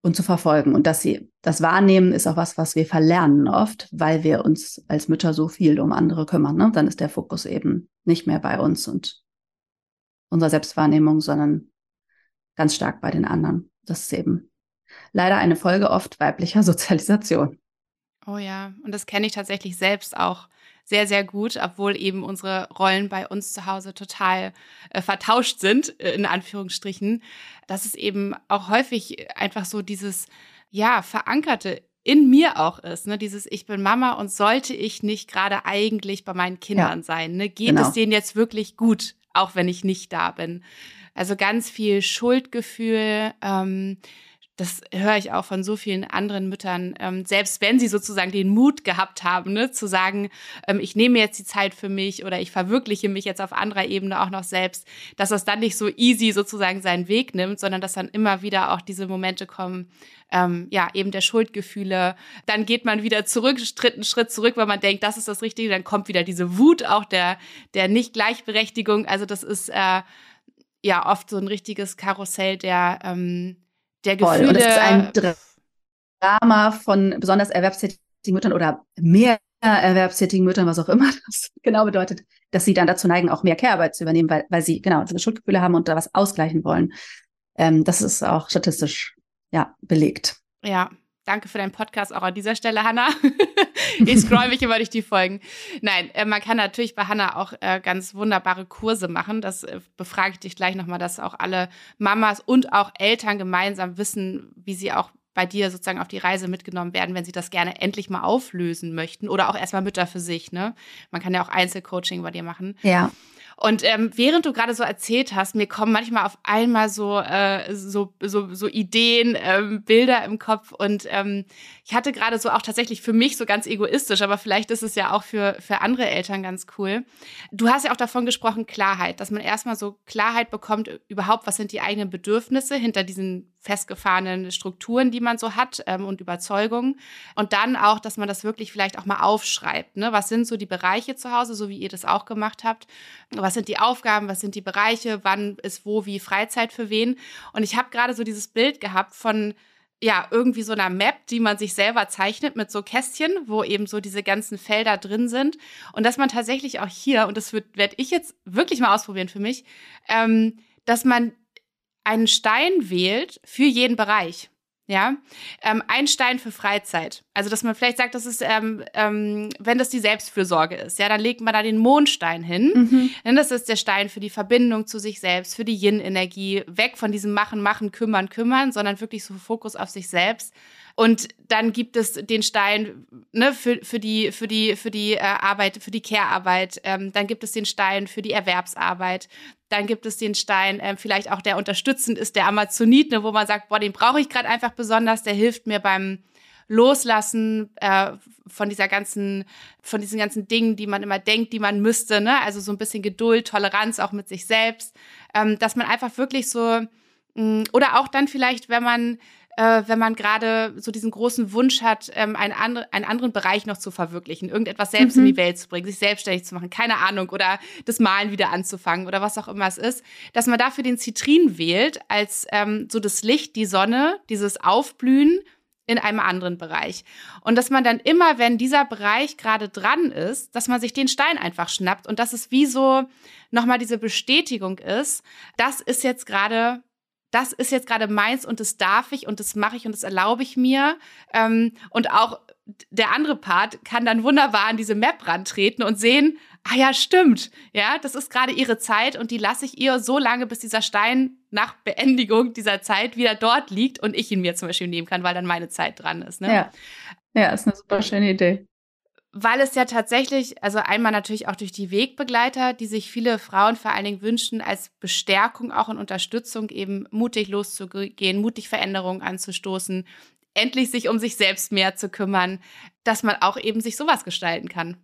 und zu verfolgen. Und dass sie das wahrnehmen, ist auch was, was wir verlernen oft, weil wir uns als Mütter so viel um andere kümmern. Ne? Dann ist der Fokus eben nicht mehr bei uns und unserer Selbstwahrnehmung, sondern ganz stark bei den anderen. Das ist eben leider eine Folge oft weiblicher Sozialisation. Oh ja, und das kenne ich tatsächlich selbst auch sehr, sehr gut, obwohl eben unsere Rollen bei uns zu Hause total äh, vertauscht sind, äh, in Anführungsstrichen. Dass es eben auch häufig einfach so dieses, ja, verankerte in mir auch ist, ne, dieses ich bin Mama und sollte ich nicht gerade eigentlich bei meinen Kindern ja, sein, ne? Geht genau. es denen jetzt wirklich gut, auch wenn ich nicht da bin? Also ganz viel Schuldgefühl. Ähm, das höre ich auch von so vielen anderen Müttern, ähm, selbst wenn sie sozusagen den Mut gehabt haben, ne, zu sagen, ähm, ich nehme jetzt die Zeit für mich oder ich verwirkliche mich jetzt auf anderer Ebene auch noch selbst, dass das dann nicht so easy sozusagen seinen Weg nimmt, sondern dass dann immer wieder auch diese Momente kommen, ähm, ja, eben der Schuldgefühle. Dann geht man wieder zurück, tritt einen Schritt zurück, weil man denkt, das ist das Richtige, dann kommt wieder diese Wut auch der, der Nicht-Gleichberechtigung. Also das ist, äh, ja oft so ein richtiges Karussell der, ähm, der Gefühle. Voll. Und es ist ein Drama von besonders erwerbstätigen Müttern oder mehr erwerbstätigen Müttern, was auch immer das genau bedeutet, dass sie dann dazu neigen, auch mehr Care-Arbeit zu übernehmen, weil, weil sie genau diese Schuldgefühle haben und da was ausgleichen wollen. Ähm, das ist auch statistisch ja belegt. Ja, Danke für deinen Podcast auch an dieser Stelle, Hanna. ich scroll mich immer durch die Folgen. Nein, äh, man kann natürlich bei Hanna auch äh, ganz wunderbare Kurse machen. Das äh, befrage ich dich gleich nochmal, dass auch alle Mamas und auch Eltern gemeinsam wissen, wie sie auch bei dir sozusagen auf die Reise mitgenommen werden, wenn sie das gerne endlich mal auflösen möchten oder auch erstmal Mütter für sich. Ne? Man kann ja auch Einzelcoaching bei dir machen. Ja. Und ähm, während du gerade so erzählt hast, mir kommen manchmal auf einmal so äh, so, so so Ideen, ähm, Bilder im Kopf und ähm, ich hatte gerade so auch tatsächlich für mich so ganz egoistisch, aber vielleicht ist es ja auch für für andere Eltern ganz cool. Du hast ja auch davon gesprochen Klarheit, dass man erstmal so Klarheit bekommt überhaupt, was sind die eigenen Bedürfnisse hinter diesen festgefahrenen Strukturen, die man so hat ähm, und Überzeugungen. Und dann auch, dass man das wirklich vielleicht auch mal aufschreibt. Ne? Was sind so die Bereiche zu Hause, so wie ihr das auch gemacht habt? Was sind die Aufgaben? Was sind die Bereiche? Wann ist wo wie Freizeit für wen? Und ich habe gerade so dieses Bild gehabt von ja, irgendwie so einer Map, die man sich selber zeichnet mit so Kästchen, wo eben so diese ganzen Felder drin sind. Und dass man tatsächlich auch hier, und das werde ich jetzt wirklich mal ausprobieren für mich, ähm, dass man einen Stein wählt für jeden Bereich. Ja, ähm, ein Stein für Freizeit. Also, dass man vielleicht sagt, das ist, ähm, ähm, wenn das die Selbstfürsorge ist, ja, dann legt man da den Mondstein hin. Mhm. Denn das ist der Stein für die Verbindung zu sich selbst, für die Yin-Energie, weg von diesem Machen, Machen, Kümmern, Kümmern, sondern wirklich so Fokus auf sich selbst. Und dann gibt es den Stein ne, für, für die, für die, für die äh, Arbeit, für die Care-Arbeit. Ähm, dann gibt es den Stein für die Erwerbsarbeit. Dann gibt es den Stein, äh, vielleicht auch der unterstützend ist, der Amazonit, ne, wo man sagt, boah, den brauche ich gerade einfach besonders, der hilft mir beim Loslassen äh, von dieser ganzen, von diesen ganzen Dingen, die man immer denkt, die man müsste, ne? Also so ein bisschen Geduld, Toleranz auch mit sich selbst, ähm, dass man einfach wirklich so mh, mm, oder auch dann vielleicht, wenn man äh, wenn man gerade so diesen großen Wunsch hat, ähm, einen, andre, einen anderen Bereich noch zu verwirklichen, irgendetwas selbst mhm. in die Welt zu bringen, sich selbstständig zu machen, keine Ahnung, oder das Malen wieder anzufangen oder was auch immer es ist, dass man dafür den Zitrin wählt als ähm, so das Licht, die Sonne, dieses Aufblühen in einem anderen Bereich. Und dass man dann immer, wenn dieser Bereich gerade dran ist, dass man sich den Stein einfach schnappt und dass es wie so nochmal diese Bestätigung ist, das ist jetzt gerade das ist jetzt gerade meins und das darf ich und das mache ich und das erlaube ich mir. Ähm, und auch der andere Part kann dann wunderbar an diese Map rantreten und sehen, ah ja, stimmt, ja, das ist gerade ihre Zeit und die lasse ich ihr so lange, bis dieser Stein nach Beendigung dieser Zeit wieder dort liegt und ich ihn mir zum Beispiel nehmen kann, weil dann meine Zeit dran ist. Ne? Ja. ja, ist eine super schöne Idee weil es ja tatsächlich, also einmal natürlich auch durch die Wegbegleiter, die sich viele Frauen vor allen Dingen wünschen, als Bestärkung auch und Unterstützung eben mutig loszugehen, mutig Veränderungen anzustoßen, endlich sich um sich selbst mehr zu kümmern, dass man auch eben sich sowas gestalten kann.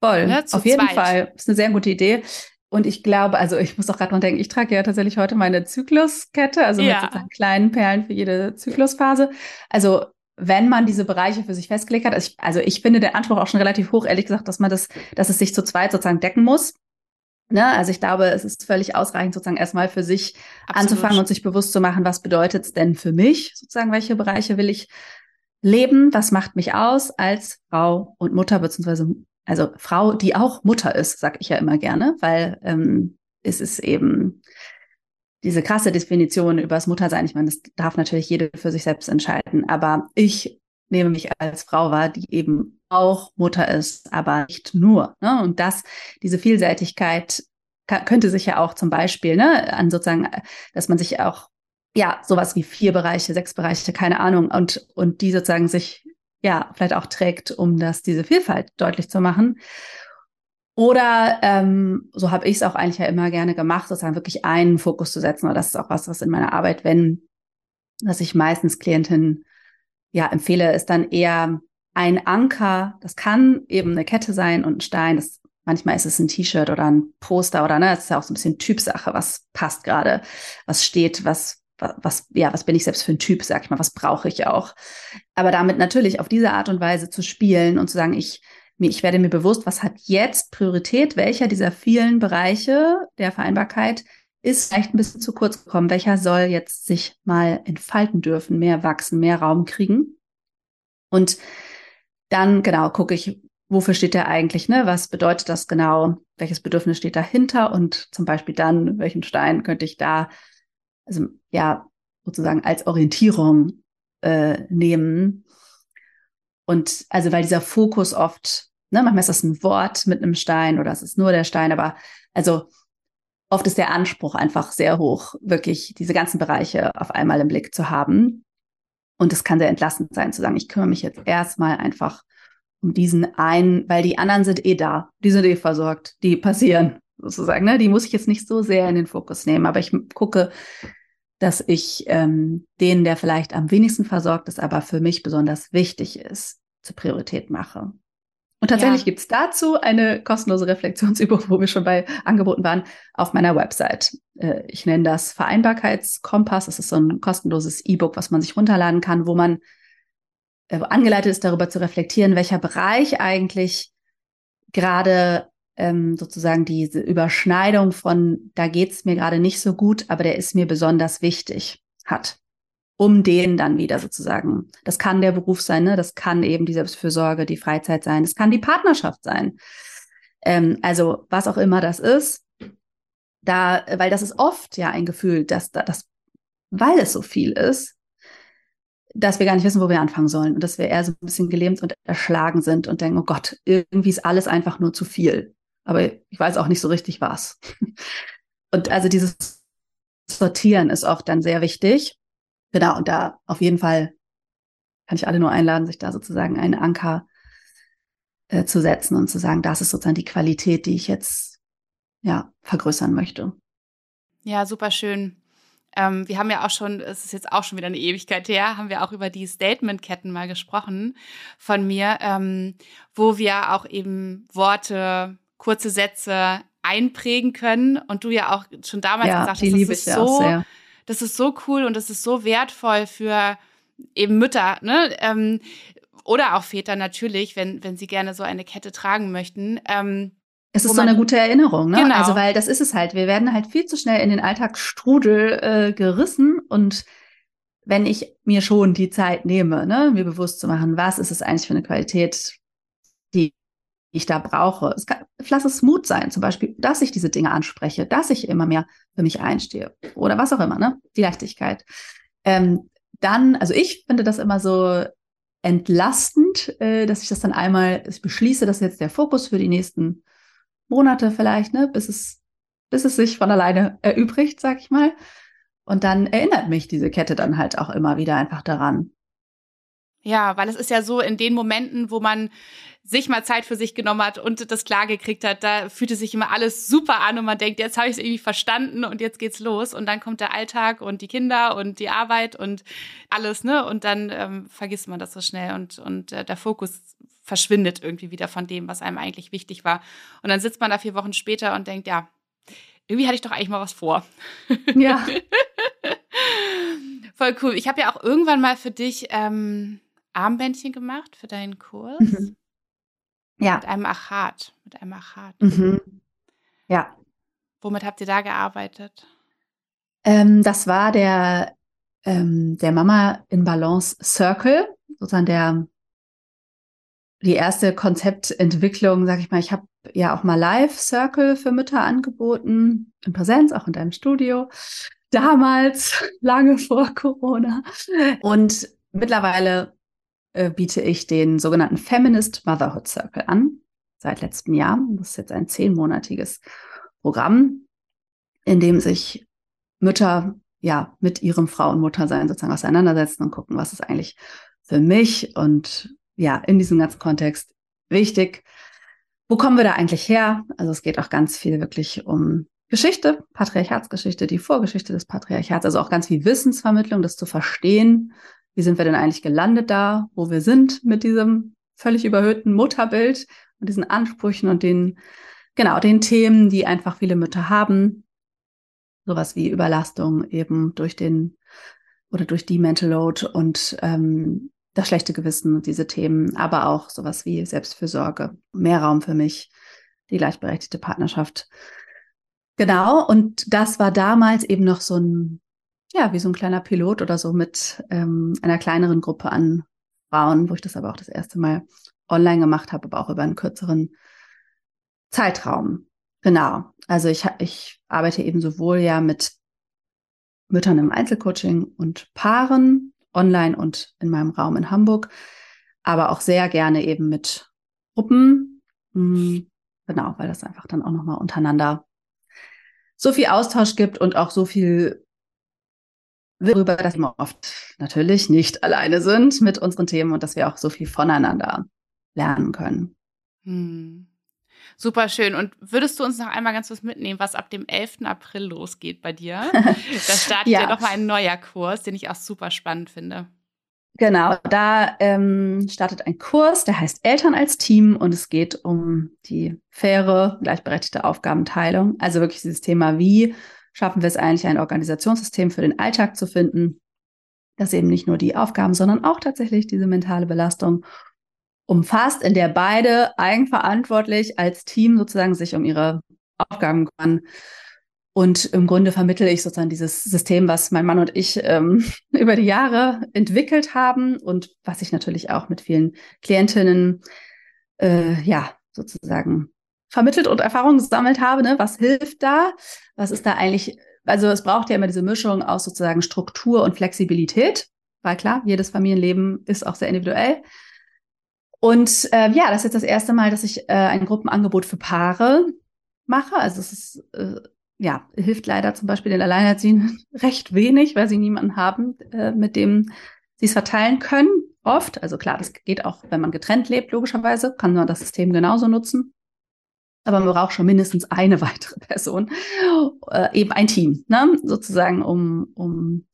Voll, ne, auf jeden zweit. Fall. Ist eine sehr gute Idee. Und ich glaube, also ich muss auch gerade mal denken, ich trage ja tatsächlich heute meine Zykluskette, also ja. mit sozusagen kleinen Perlen für jede Zyklusphase. Also wenn man diese Bereiche für sich festgelegt hat. Also ich, also ich finde den Anspruch auch schon relativ hoch, ehrlich gesagt, dass man das, dass es sich zu zweit sozusagen decken muss. Ne? Also ich glaube, es ist völlig ausreichend, sozusagen erstmal für sich Absolut. anzufangen und sich bewusst zu machen, was bedeutet es denn für mich, sozusagen, welche Bereiche will ich leben, was macht mich aus als Frau und Mutter, beziehungsweise also Frau, die auch Mutter ist, sag ich ja immer gerne, weil ähm, es ist eben diese krasse Definition über das Muttersein, ich meine, das darf natürlich jede für sich selbst entscheiden, aber ich nehme mich als Frau wahr, die eben auch Mutter ist, aber nicht nur. Ne? Und das, diese Vielseitigkeit könnte sich ja auch zum Beispiel ne, an sozusagen, dass man sich auch ja sowas wie vier Bereiche, sechs Bereiche, keine Ahnung, und und die sozusagen sich ja vielleicht auch trägt, um das diese Vielfalt deutlich zu machen. Oder ähm, so habe ich es auch eigentlich ja immer gerne gemacht, sozusagen wirklich einen Fokus zu setzen. Und das ist auch was, was in meiner Arbeit, wenn, was ich meistens Klientinnen ja empfehle, ist dann eher ein Anker. Das kann eben eine Kette sein und ein Stein. Das, manchmal ist es ein T-Shirt oder ein Poster oder ne, das ist ja auch so ein bisschen Typsache, was passt gerade, was steht, was was, ja, was bin ich selbst für ein Typ, sag ich mal, was brauche ich auch. Aber damit natürlich auf diese Art und Weise zu spielen und zu sagen, ich ich werde mir bewusst, was hat jetzt Priorität, welcher dieser vielen Bereiche der Vereinbarkeit ist vielleicht ein bisschen zu kurz gekommen, welcher soll jetzt sich mal entfalten dürfen, mehr wachsen, mehr Raum kriegen. Und dann, genau, gucke ich, wofür steht der eigentlich, ne? Was bedeutet das genau? Welches Bedürfnis steht dahinter? Und zum Beispiel dann, welchen Stein könnte ich da, also ja, sozusagen als Orientierung äh, nehmen. Und also, weil dieser Fokus oft Ne, manchmal ist das ein Wort mit einem Stein oder es ist nur der Stein, aber also oft ist der Anspruch einfach sehr hoch, wirklich diese ganzen Bereiche auf einmal im Blick zu haben. Und es kann sehr entlastend sein, zu sagen, ich kümmere mich jetzt erstmal einfach um diesen einen, weil die anderen sind eh da, die sind eh versorgt, die passieren sozusagen. Ne? Die muss ich jetzt nicht so sehr in den Fokus nehmen, aber ich gucke, dass ich ähm, den, der vielleicht am wenigsten versorgt ist, aber für mich besonders wichtig ist, zur Priorität mache. Und tatsächlich ja. gibt es dazu eine kostenlose Reflexionsübung, wo wir schon bei angeboten waren, auf meiner Website. Äh, ich nenne das Vereinbarkeitskompass. Das ist so ein kostenloses E-Book, was man sich runterladen kann, wo man äh, angeleitet ist, darüber zu reflektieren, welcher Bereich eigentlich gerade ähm, sozusagen diese Überschneidung von, da geht es mir gerade nicht so gut, aber der ist mir besonders wichtig, hat um den dann wieder sozusagen. Das kann der Beruf sein, ne? das kann eben die Selbstfürsorge, die Freizeit sein, das kann die Partnerschaft sein. Ähm, also was auch immer das ist, da, weil das ist oft ja ein Gefühl, dass da das, weil es so viel ist, dass wir gar nicht wissen, wo wir anfangen sollen und dass wir eher so ein bisschen gelähmt und erschlagen sind und denken, oh Gott, irgendwie ist alles einfach nur zu viel. Aber ich weiß auch nicht so richtig was. Und also dieses Sortieren ist oft dann sehr wichtig. Genau, und da auf jeden Fall kann ich alle nur einladen, sich da sozusagen einen Anker äh, zu setzen und zu sagen, das ist sozusagen die Qualität, die ich jetzt ja vergrößern möchte. Ja, super schön. Ähm, wir haben ja auch schon, es ist jetzt auch schon wieder eine Ewigkeit her, haben wir auch über die Statement-Ketten mal gesprochen von mir, ähm, wo wir auch eben Worte, kurze Sätze einprägen können. Und du ja auch schon damals ja, gesagt hast, das ist so das ist so cool und das ist so wertvoll für eben Mütter, ne? Ähm, oder auch Väter natürlich, wenn, wenn sie gerne so eine Kette tragen möchten. Ähm, es ist so eine gute Erinnerung, ne? Genau. Also, weil das ist es halt. Wir werden halt viel zu schnell in den Alltagsstrudel äh, gerissen und wenn ich mir schon die Zeit nehme, ne, mir bewusst zu machen, was ist es eigentlich für eine Qualität, ich da brauche. Es kann, lass es Mut sein, zum Beispiel, dass ich diese Dinge anspreche, dass ich immer mehr für mich einstehe oder was auch immer, ne? Die Leichtigkeit. Ähm, dann, also ich finde das immer so entlastend, äh, dass ich das dann einmal ich beschließe, dass jetzt der Fokus für die nächsten Monate vielleicht, ne, bis es, bis es sich von alleine erübrigt, sag ich mal. Und dann erinnert mich diese Kette dann halt auch immer wieder einfach daran. Ja, weil es ist ja so in den Momenten, wo man sich mal Zeit für sich genommen hat und das klar gekriegt hat, da fühlte sich immer alles super an und man denkt, jetzt habe ich es irgendwie verstanden und jetzt geht's los und dann kommt der Alltag und die Kinder und die Arbeit und alles, ne? Und dann ähm, vergisst man das so schnell und, und äh, der Fokus verschwindet irgendwie wieder von dem, was einem eigentlich wichtig war. Und dann sitzt man da vier Wochen später und denkt, ja, irgendwie hatte ich doch eigentlich mal was vor. Ja. Voll cool. Ich habe ja auch irgendwann mal für dich ähm, Armbändchen gemacht für deinen Kurs. Mhm. Ja. Mit einem Achat. Mit einem Achat. Mhm. Ja. Womit habt ihr da gearbeitet? Ähm, das war der, ähm, der Mama in Balance Circle, sozusagen der die erste Konzeptentwicklung, sag ich mal. Ich habe ja auch mal Live Circle für Mütter angeboten, in Präsenz, auch in deinem Studio. Damals, lange vor Corona. Und mittlerweile äh, biete ich den sogenannten Feminist Motherhood Circle an, seit letztem Jahr. Das ist jetzt ein zehnmonatiges Programm, in dem sich Mütter ja mit ihrem Frauenmuttersein sozusagen auseinandersetzen und gucken, was ist eigentlich für mich und ja, in diesem ganzen Kontext wichtig. Wo kommen wir da eigentlich her? Also es geht auch ganz viel wirklich um Geschichte, Patriarchatsgeschichte, die Vorgeschichte des Patriarchats, also auch ganz viel Wissensvermittlung, das zu verstehen, wie sind wir denn eigentlich gelandet da, wo wir sind mit diesem völlig überhöhten Mutterbild und diesen Ansprüchen und den, genau, den Themen, die einfach viele Mütter haben. Sowas wie Überlastung eben durch den oder durch die Mental Load und ähm, das schlechte Gewissen und diese Themen, aber auch sowas wie Selbstfürsorge, mehr Raum für mich, die gleichberechtigte Partnerschaft. Genau, und das war damals eben noch so ein ja, wie so ein kleiner Pilot oder so mit ähm, einer kleineren Gruppe an Frauen, wo ich das aber auch das erste Mal online gemacht habe, aber auch über einen kürzeren Zeitraum. Genau. Also ich, ich arbeite eben sowohl ja mit Müttern im Einzelcoaching und Paaren online und in meinem Raum in Hamburg, aber auch sehr gerne eben mit Gruppen. Hm, genau, weil das einfach dann auch nochmal untereinander so viel Austausch gibt und auch so viel darüber, dass wir oft natürlich nicht alleine sind mit unseren Themen und dass wir auch so viel voneinander lernen können. Hm. Super schön. Und würdest du uns noch einmal ganz was mitnehmen, was ab dem 11. April losgeht bei dir? Da startet ja, ja nochmal ein neuer Kurs, den ich auch super spannend finde. Genau, da ähm, startet ein Kurs, der heißt Eltern als Team und es geht um die faire, gleichberechtigte Aufgabenteilung. Also wirklich dieses Thema, wie schaffen wir es eigentlich, ein Organisationssystem für den Alltag zu finden, das eben nicht nur die Aufgaben, sondern auch tatsächlich diese mentale Belastung umfasst, in der beide eigenverantwortlich als Team sozusagen sich um ihre Aufgaben kümmern. Und im Grunde vermittle ich sozusagen dieses System, was mein Mann und ich ähm, über die Jahre entwickelt haben und was ich natürlich auch mit vielen Klientinnen äh, ja sozusagen vermittelt und Erfahrungen gesammelt habe. Ne? Was hilft da? Was ist da eigentlich? Also es braucht ja immer diese Mischung aus sozusagen Struktur und Flexibilität, weil klar, jedes Familienleben ist auch sehr individuell. Und äh, ja, das ist jetzt das erste Mal, dass ich äh, ein Gruppenangebot für Paare mache. Also es ist äh, ja, hilft leider zum Beispiel den Alleinerziehenden recht wenig, weil sie niemanden haben, äh, mit dem sie es verteilen können. Oft. Also klar, das geht auch, wenn man getrennt lebt, logischerweise, kann man das System genauso nutzen. Aber man braucht schon mindestens eine weitere Person, äh, eben ein Team, ne? sozusagen, um, um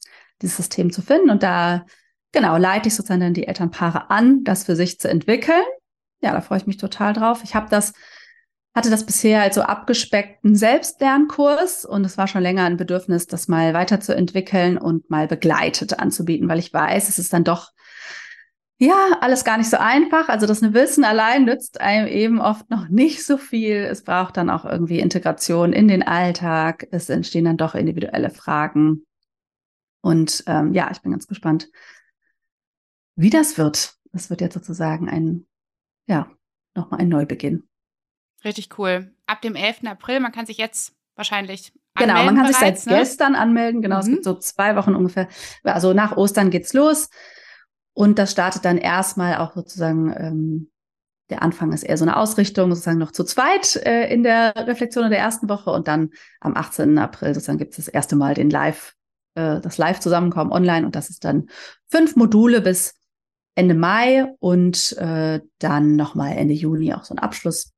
dieses System zu finden. Und da, genau, leite ich sozusagen dann die Elternpaare an, das für sich zu entwickeln. Ja, da freue ich mich total drauf. Ich habe das hatte das bisher als so abgespeckten Selbstlernkurs und es war schon länger ein Bedürfnis, das mal weiterzuentwickeln und mal begleitet anzubieten, weil ich weiß, es ist dann doch ja, alles gar nicht so einfach. Also das Wissen allein nützt einem eben oft noch nicht so viel. Es braucht dann auch irgendwie Integration in den Alltag. Es entstehen dann doch individuelle Fragen. Und ähm, ja, ich bin ganz gespannt, wie das wird. Es wird jetzt sozusagen ein, ja, nochmal ein Neubeginn. Richtig cool. Ab dem 11. April, man kann sich jetzt wahrscheinlich Genau, man kann bereits, sich seit ne? gestern anmelden. Genau, mhm. es gibt so zwei Wochen ungefähr. Also nach Ostern geht's los. Und das startet dann erstmal auch sozusagen, ähm, der Anfang ist eher so eine Ausrichtung, sozusagen noch zu zweit äh, in der Reflexion in der ersten Woche. Und dann am 18. April sozusagen gibt es das erste Mal den Live, äh, das Live-Zusammenkommen online. Und das ist dann fünf Module bis Ende Mai und äh, dann nochmal Ende Juni auch so ein Abschluss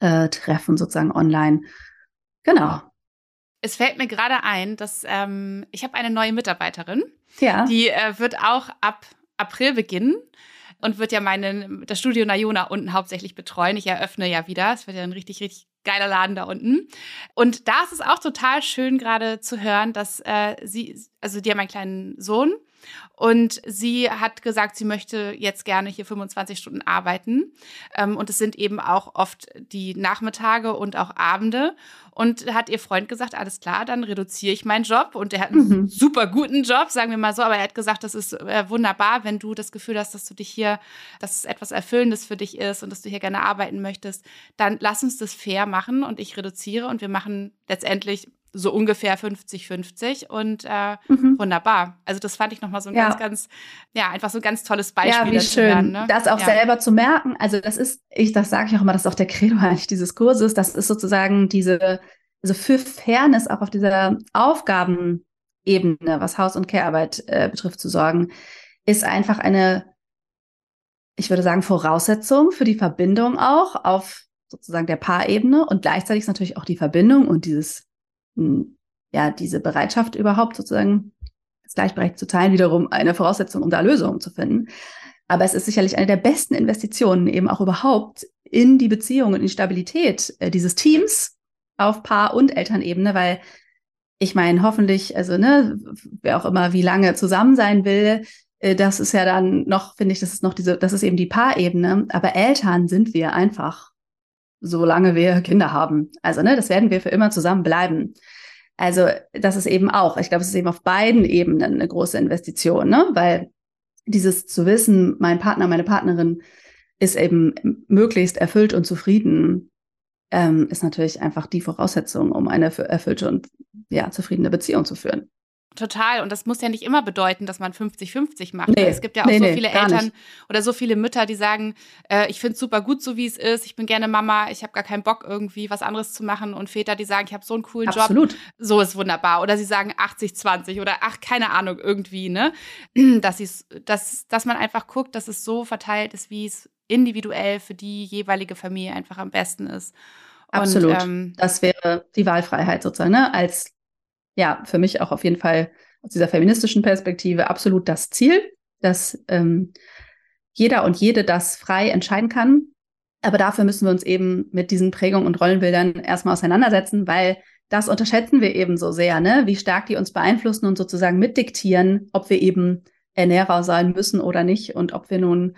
äh, sozusagen online. Genau. Es fällt mir gerade ein, dass ähm, ich habe eine neue Mitarbeiterin. Ja. Die äh, wird auch ab April beginnen und wird ja meine, das Studio Nayona unten hauptsächlich betreuen. Ich eröffne ja wieder. Es wird ja ein richtig, richtig geiler Laden da unten. Und da ist es auch total schön gerade zu hören, dass äh, sie, also die haben einen kleinen Sohn und sie hat gesagt, sie möchte jetzt gerne hier 25 Stunden arbeiten. Ähm, und es sind eben auch oft die Nachmittage und auch Abende. Und hat ihr Freund gesagt, alles klar, dann reduziere ich meinen Job. Und er hat einen mhm. super guten Job, sagen wir mal so. Aber er hat gesagt, das ist äh, wunderbar, wenn du das Gefühl hast, dass du dich hier, dass es etwas Erfüllendes für dich ist und dass du hier gerne arbeiten möchtest. Dann lass uns das fair machen und ich reduziere und wir machen letztendlich so ungefähr 50-50 und äh, mhm. wunderbar. Also das fand ich nochmal so ein ja. ganz, ganz, ja, einfach so ein ganz tolles Beispiel. Ja, wie schön, werden, ne? das auch ja. selber zu merken. Also das ist, ich, das sage ich auch immer, das ist auch der Credo eigentlich dieses Kurses. Das ist sozusagen diese, also für Fairness auch auf dieser Aufgabenebene, was Haus- und Care-Arbeit äh, betrifft, zu sorgen, ist einfach eine, ich würde sagen, Voraussetzung für die Verbindung auch auf sozusagen der Paarebene und gleichzeitig ist natürlich auch die Verbindung und dieses ja, diese Bereitschaft überhaupt sozusagen das gleichberechtigt zu teilen, wiederum eine Voraussetzung, um da Lösungen zu finden. Aber es ist sicherlich eine der besten Investitionen eben auch überhaupt in die Beziehung und in die Stabilität äh, dieses Teams auf Paar- und Elternebene, weil ich meine, hoffentlich, also ne, wer auch immer wie lange zusammen sein will, äh, das ist ja dann noch, finde ich, das ist noch diese, das ist eben die Paarebene. Aber Eltern sind wir einfach solange wir Kinder haben. Also, ne, das werden wir für immer zusammen bleiben. Also, das ist eben auch, ich glaube, es ist eben auf beiden Ebenen eine große Investition, ne? Weil dieses zu wissen, mein Partner, meine Partnerin ist eben möglichst erfüllt und zufrieden, ähm, ist natürlich einfach die Voraussetzung, um eine erfüllte und ja, zufriedene Beziehung zu führen. Total. Und das muss ja nicht immer bedeuten, dass man 50-50 macht. Nee, es gibt ja auch nee, so viele Eltern nicht. oder so viele Mütter, die sagen, äh, ich finde es super gut, so wie es ist. Ich bin gerne Mama. Ich habe gar keinen Bock, irgendwie was anderes zu machen. Und Väter, die sagen, ich habe so einen coolen Absolut. Job. So ist wunderbar. Oder sie sagen 80-20 oder ach, keine Ahnung, irgendwie, ne? Dass, dass, dass man einfach guckt, dass es so verteilt ist, wie es individuell für die jeweilige Familie einfach am besten ist. Absolut. Und, ähm, das wäre die Wahlfreiheit sozusagen, ne? Als ja, für mich auch auf jeden Fall aus dieser feministischen Perspektive absolut das Ziel. dass ähm, jeder und jede das frei entscheiden kann. Aber dafür müssen wir uns eben mit diesen Prägungen und Rollenbildern erstmal auseinandersetzen, weil das unterschätzen wir eben so sehr, ne? wie stark die uns beeinflussen und sozusagen mitdiktieren, ob wir eben Ernährer sein müssen oder nicht und ob wir nun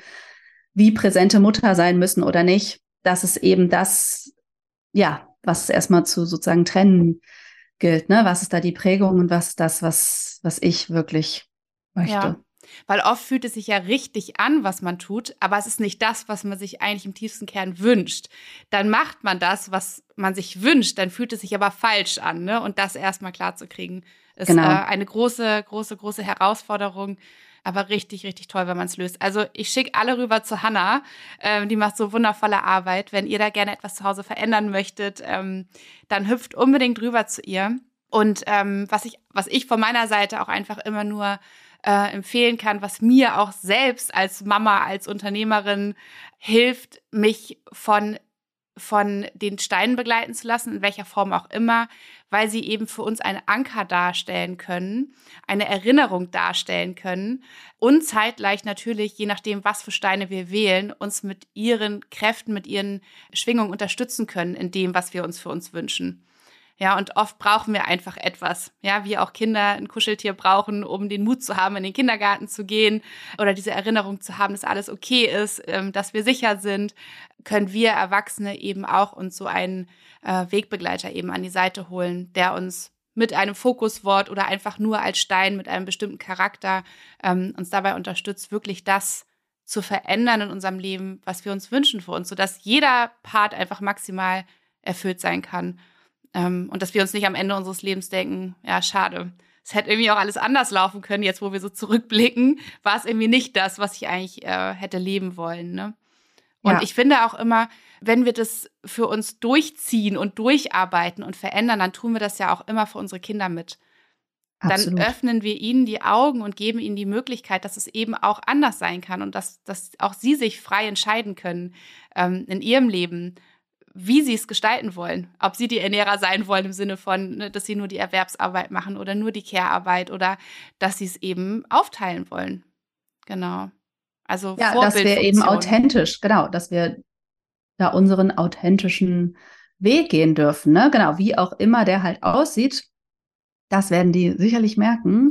wie präsente Mutter sein müssen oder nicht. Das ist eben das, ja, was erstmal zu sozusagen trennen gilt. Ne? Was ist da die Prägung und was ist das, was, was ich wirklich möchte? Ja. Weil oft fühlt es sich ja richtig an, was man tut, aber es ist nicht das, was man sich eigentlich im tiefsten Kern wünscht. Dann macht man das, was man sich wünscht, dann fühlt es sich aber falsch an. Ne? Und das erstmal klarzukriegen, ist genau. äh, eine große, große, große Herausforderung. Aber richtig, richtig toll, wenn man es löst. Also ich schicke alle rüber zu Hannah. Ähm, die macht so wundervolle Arbeit. Wenn ihr da gerne etwas zu Hause verändern möchtet, ähm, dann hüpft unbedingt rüber zu ihr. Und ähm, was ich, was ich von meiner Seite auch einfach immer nur äh, empfehlen kann, was mir auch selbst als Mama, als Unternehmerin hilft, mich von von den Steinen begleiten zu lassen, in welcher Form auch immer, weil sie eben für uns einen Anker darstellen können, eine Erinnerung darstellen können und zeitgleich natürlich, je nachdem, was für Steine wir wählen, uns mit ihren Kräften, mit ihren Schwingungen unterstützen können in dem, was wir uns für uns wünschen. Ja, und oft brauchen wir einfach etwas. Ja, wie auch Kinder ein Kuscheltier brauchen, um den Mut zu haben, in den Kindergarten zu gehen oder diese Erinnerung zu haben, dass alles okay ist, ähm, dass wir sicher sind, können wir Erwachsene eben auch uns so einen äh, Wegbegleiter eben an die Seite holen, der uns mit einem Fokuswort oder einfach nur als Stein mit einem bestimmten Charakter ähm, uns dabei unterstützt, wirklich das zu verändern in unserem Leben, was wir uns wünschen für uns, sodass jeder Part einfach maximal erfüllt sein kann. Ähm, und dass wir uns nicht am Ende unseres Lebens denken, ja, schade. Es hätte irgendwie auch alles anders laufen können, jetzt wo wir so zurückblicken, war es irgendwie nicht das, was ich eigentlich äh, hätte leben wollen. Ne? Und ja. ich finde auch immer, wenn wir das für uns durchziehen und durcharbeiten und verändern, dann tun wir das ja auch immer für unsere Kinder mit. Absolut. Dann öffnen wir ihnen die Augen und geben ihnen die Möglichkeit, dass es eben auch anders sein kann und dass, dass auch sie sich frei entscheiden können ähm, in ihrem Leben wie sie es gestalten wollen. Ob sie die Ernährer sein wollen im Sinne von, ne, dass sie nur die Erwerbsarbeit machen oder nur die Care-Arbeit oder dass sie es eben aufteilen wollen. Genau. Also ja, dass wir eben authentisch, genau, dass wir da unseren authentischen Weg gehen dürfen, ne? Genau, wie auch immer der halt aussieht, das werden die sicherlich merken.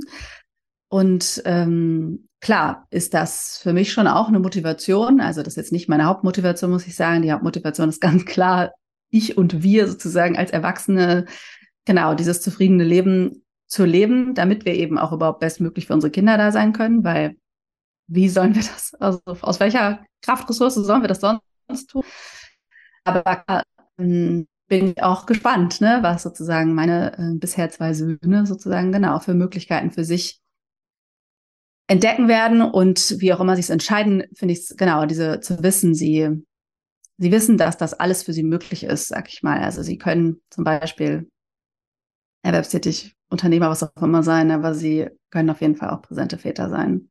Und ähm, Klar ist das für mich schon auch eine Motivation. Also das ist jetzt nicht meine Hauptmotivation, muss ich sagen. Die Hauptmotivation ist ganz klar, ich und wir sozusagen als Erwachsene, genau, dieses zufriedene Leben zu leben, damit wir eben auch überhaupt bestmöglich für unsere Kinder da sein können, weil wie sollen wir das, also aus welcher Kraftressource sollen wir das sonst tun? Aber ähm, bin ich auch gespannt, ne, was sozusagen meine äh, bisher zwei Söhne sozusagen genau für Möglichkeiten für sich entdecken werden und wie auch immer sie es entscheiden, finde ich es genau, diese zu wissen, sie, sie wissen, dass das alles für sie möglich ist, sag ich mal. Also sie können zum Beispiel erwerbstätig Unternehmer, was auch immer sein, aber sie können auf jeden Fall auch präsente Väter sein.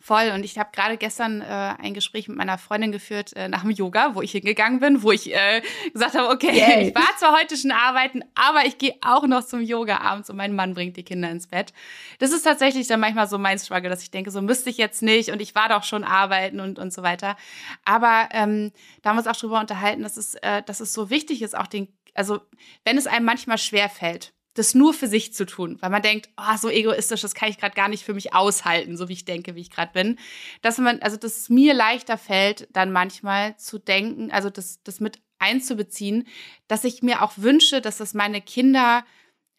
Voll. Und ich habe gerade gestern äh, ein Gespräch mit meiner Freundin geführt äh, nach dem Yoga, wo ich hingegangen bin, wo ich äh, gesagt habe, okay, Yay. ich war zwar heute schon arbeiten, aber ich gehe auch noch zum Yoga abends und mein Mann bringt die Kinder ins Bett. Das ist tatsächlich dann manchmal so mein Struggle, dass ich denke, so müsste ich jetzt nicht und ich war doch schon arbeiten und, und so weiter. Aber ähm, da haben wir uns auch drüber unterhalten, dass es, äh, dass es so wichtig ist, auch den, also wenn es einem manchmal schwer fällt, das nur für sich zu tun, weil man denkt, oh, so egoistisch, das kann ich gerade gar nicht für mich aushalten, so wie ich denke, wie ich gerade bin. Dass man, also dass es mir leichter fällt, dann manchmal zu denken, also das, das mit einzubeziehen, dass ich mir auch wünsche, dass das meine Kinder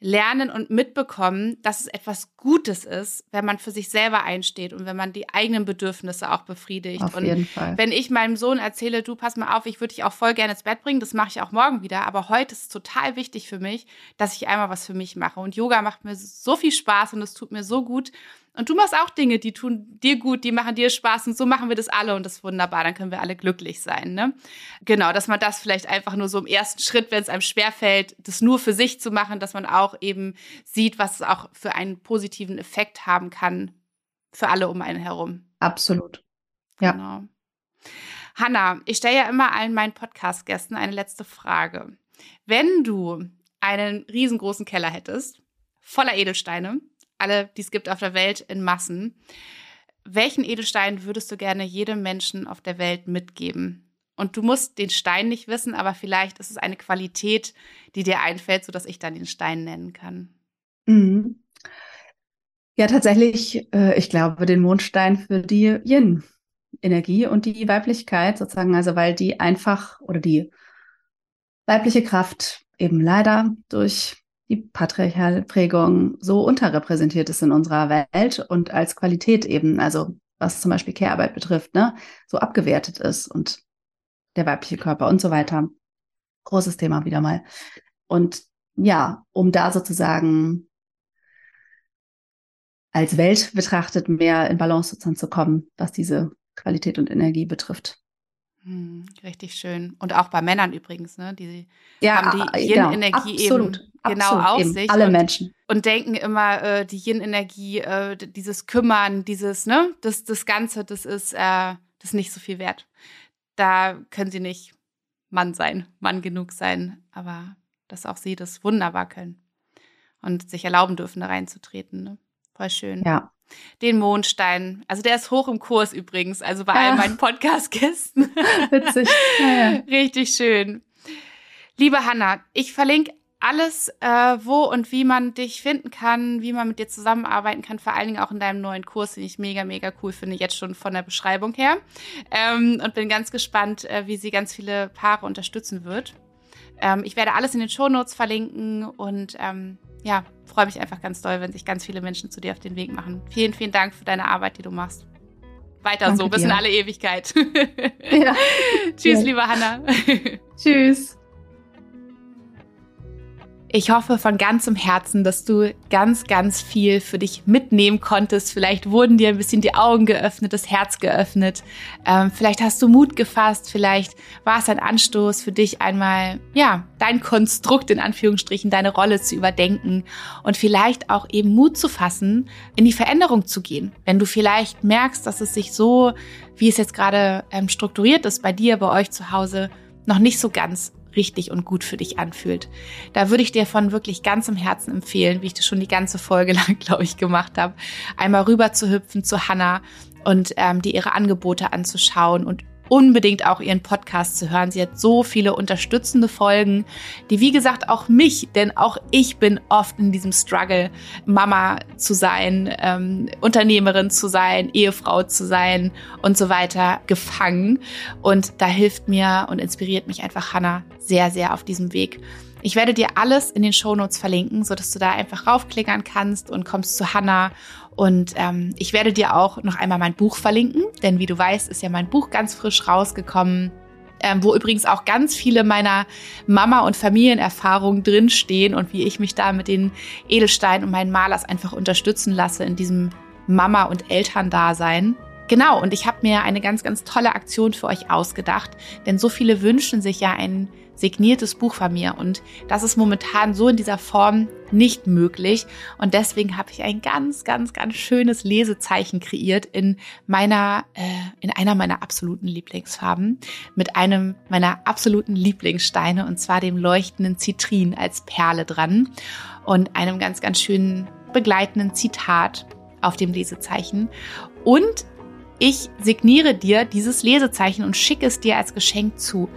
lernen und mitbekommen, dass es etwas Gutes ist, wenn man für sich selber einsteht und wenn man die eigenen Bedürfnisse auch befriedigt. Auf und jeden Fall. wenn ich meinem Sohn erzähle, du pass mal auf, ich würde dich auch voll gerne ins Bett bringen, das mache ich auch morgen wieder, aber heute ist es total wichtig für mich, dass ich einmal was für mich mache. Und Yoga macht mir so viel Spaß und es tut mir so gut, und du machst auch Dinge, die tun dir gut, die machen dir Spaß und so machen wir das alle und das ist wunderbar, dann können wir alle glücklich sein. Ne? Genau, dass man das vielleicht einfach nur so im ersten Schritt, wenn es einem schwerfällt, das nur für sich zu machen, dass man auch eben sieht, was es auch für einen positiven Effekt haben kann für alle um einen herum. Absolut. Ja. Genau. Hanna, ich stelle ja immer allen meinen Podcast-Gästen eine letzte Frage. Wenn du einen riesengroßen Keller hättest, voller Edelsteine, alle, die es gibt auf der Welt in Massen. welchen Edelstein würdest du gerne jedem Menschen auf der Welt mitgeben? Und du musst den Stein nicht wissen, aber vielleicht ist es eine Qualität, die dir einfällt, sodass ich dann den Stein nennen kann. Mhm. Ja, tatsächlich, äh, ich glaube, den Mondstein für die Yin-Energie und die Weiblichkeit sozusagen, also weil die einfach oder die weibliche Kraft eben leider durch die patriarchale Prägung so unterrepräsentiert ist in unserer Welt und als Qualität eben, also was zum Beispiel Care-Arbeit betrifft, ne, so abgewertet ist und der weibliche Körper und so weiter. Großes Thema wieder mal. Und ja, um da sozusagen als Welt betrachtet mehr in Balance sozusagen zu kommen, was diese Qualität und Energie betrifft. Hm, richtig schön. Und auch bei Männern übrigens, ne? Die ja, haben die Yin-Energie genau, eben genau absolut, auf eben. sich. Alle und, Menschen. Und denken immer, äh, die Yin-Energie, äh, dieses Kümmern, dieses, ne, das, das Ganze, das ist, äh, das ist nicht so viel wert. Da können sie nicht Mann sein, Mann genug sein, aber dass auch sie das wunderbar können und sich erlauben dürfen, da reinzutreten. Ne? Voll schön. Ja den Mondstein. Also der ist hoch im Kurs übrigens, also bei all meinen Podcast-Gästen. Witzig. Ja, ja. Richtig schön. Liebe Hanna, ich verlinke alles, äh, wo und wie man dich finden kann, wie man mit dir zusammenarbeiten kann, vor allen Dingen auch in deinem neuen Kurs, den ich mega, mega cool finde, jetzt schon von der Beschreibung her. Ähm, und bin ganz gespannt, äh, wie sie ganz viele Paare unterstützen wird. Ähm, ich werde alles in den Shownotes verlinken und ähm, ja, freue mich einfach ganz doll, wenn sich ganz viele Menschen zu dir auf den Weg machen. Vielen, vielen Dank für deine Arbeit, die du machst. Weiter Danke so, bis dir. in alle Ewigkeit. Ja. Tschüss, ja. liebe Hanna. Tschüss. Ich hoffe von ganzem Herzen, dass du ganz, ganz viel für dich mitnehmen konntest. Vielleicht wurden dir ein bisschen die Augen geöffnet, das Herz geöffnet. Ähm, vielleicht hast du Mut gefasst. Vielleicht war es ein Anstoß für dich einmal, ja, dein Konstrukt in Anführungsstrichen, deine Rolle zu überdenken und vielleicht auch eben Mut zu fassen, in die Veränderung zu gehen. Wenn du vielleicht merkst, dass es sich so, wie es jetzt gerade ähm, strukturiert ist, bei dir, bei euch zu Hause, noch nicht so ganz richtig und gut für dich anfühlt. Da würde ich dir von wirklich ganzem Herzen empfehlen, wie ich das schon die ganze Folge lang, glaube ich, gemacht habe, einmal rüber zu hüpfen zu Hannah und ähm, dir ihre Angebote anzuschauen und unbedingt auch ihren Podcast zu hören. Sie hat so viele unterstützende Folgen, die wie gesagt auch mich, denn auch ich bin oft in diesem Struggle, Mama zu sein, ähm, Unternehmerin zu sein, Ehefrau zu sein und so weiter gefangen. Und da hilft mir und inspiriert mich einfach Hannah sehr, sehr auf diesem Weg. Ich werde dir alles in den Shownotes verlinken, sodass du da einfach raufklickern kannst und kommst zu Hannah und ähm, ich werde dir auch noch einmal mein Buch verlinken, denn wie du weißt, ist ja mein Buch ganz frisch rausgekommen. Ähm, wo übrigens auch ganz viele meiner Mama- und Familienerfahrungen drinstehen und wie ich mich da mit den Edelsteinen und meinen Malers einfach unterstützen lasse in diesem Mama- und Elterndasein. Genau, und ich habe mir eine ganz, ganz tolle Aktion für euch ausgedacht, denn so viele wünschen sich ja ein signiertes Buch von mir und das ist momentan so in dieser Form nicht möglich und deswegen habe ich ein ganz, ganz, ganz schönes Lesezeichen kreiert in meiner, äh, in einer meiner absoluten Lieblingsfarben mit einem meiner absoluten Lieblingssteine und zwar dem leuchtenden Zitrin als Perle dran und einem ganz, ganz schönen begleitenden Zitat auf dem Lesezeichen und ich signiere dir dieses Lesezeichen und schicke es dir als Geschenk zu.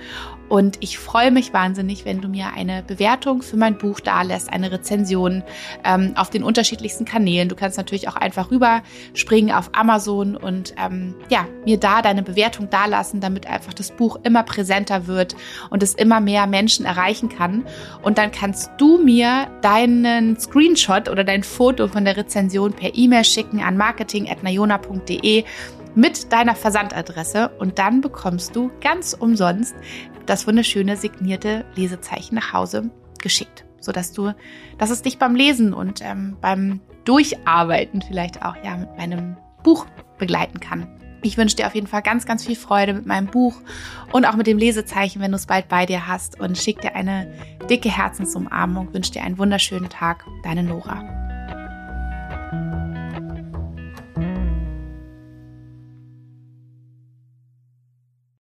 Und ich freue mich wahnsinnig, wenn du mir eine Bewertung für mein Buch dalässt, eine Rezension ähm, auf den unterschiedlichsten Kanälen. Du kannst natürlich auch einfach rüberspringen auf Amazon und ähm, ja, mir da deine Bewertung dalassen, damit einfach das Buch immer präsenter wird und es immer mehr Menschen erreichen kann. Und dann kannst du mir deinen Screenshot oder dein Foto von der Rezension per E-Mail schicken an marketing.nayona.de mit deiner Versandadresse und dann bekommst du ganz umsonst das wunderschöne signierte Lesezeichen nach Hause geschickt, sodass du, dass es dich beim Lesen und ähm, beim Durcharbeiten vielleicht auch ja mit meinem Buch begleiten kann. Ich wünsche dir auf jeden Fall ganz, ganz viel Freude mit meinem Buch und auch mit dem Lesezeichen, wenn du es bald bei dir hast und schick dir eine dicke Herzensumarmung, wünsche dir einen wunderschönen Tag. Deine Nora.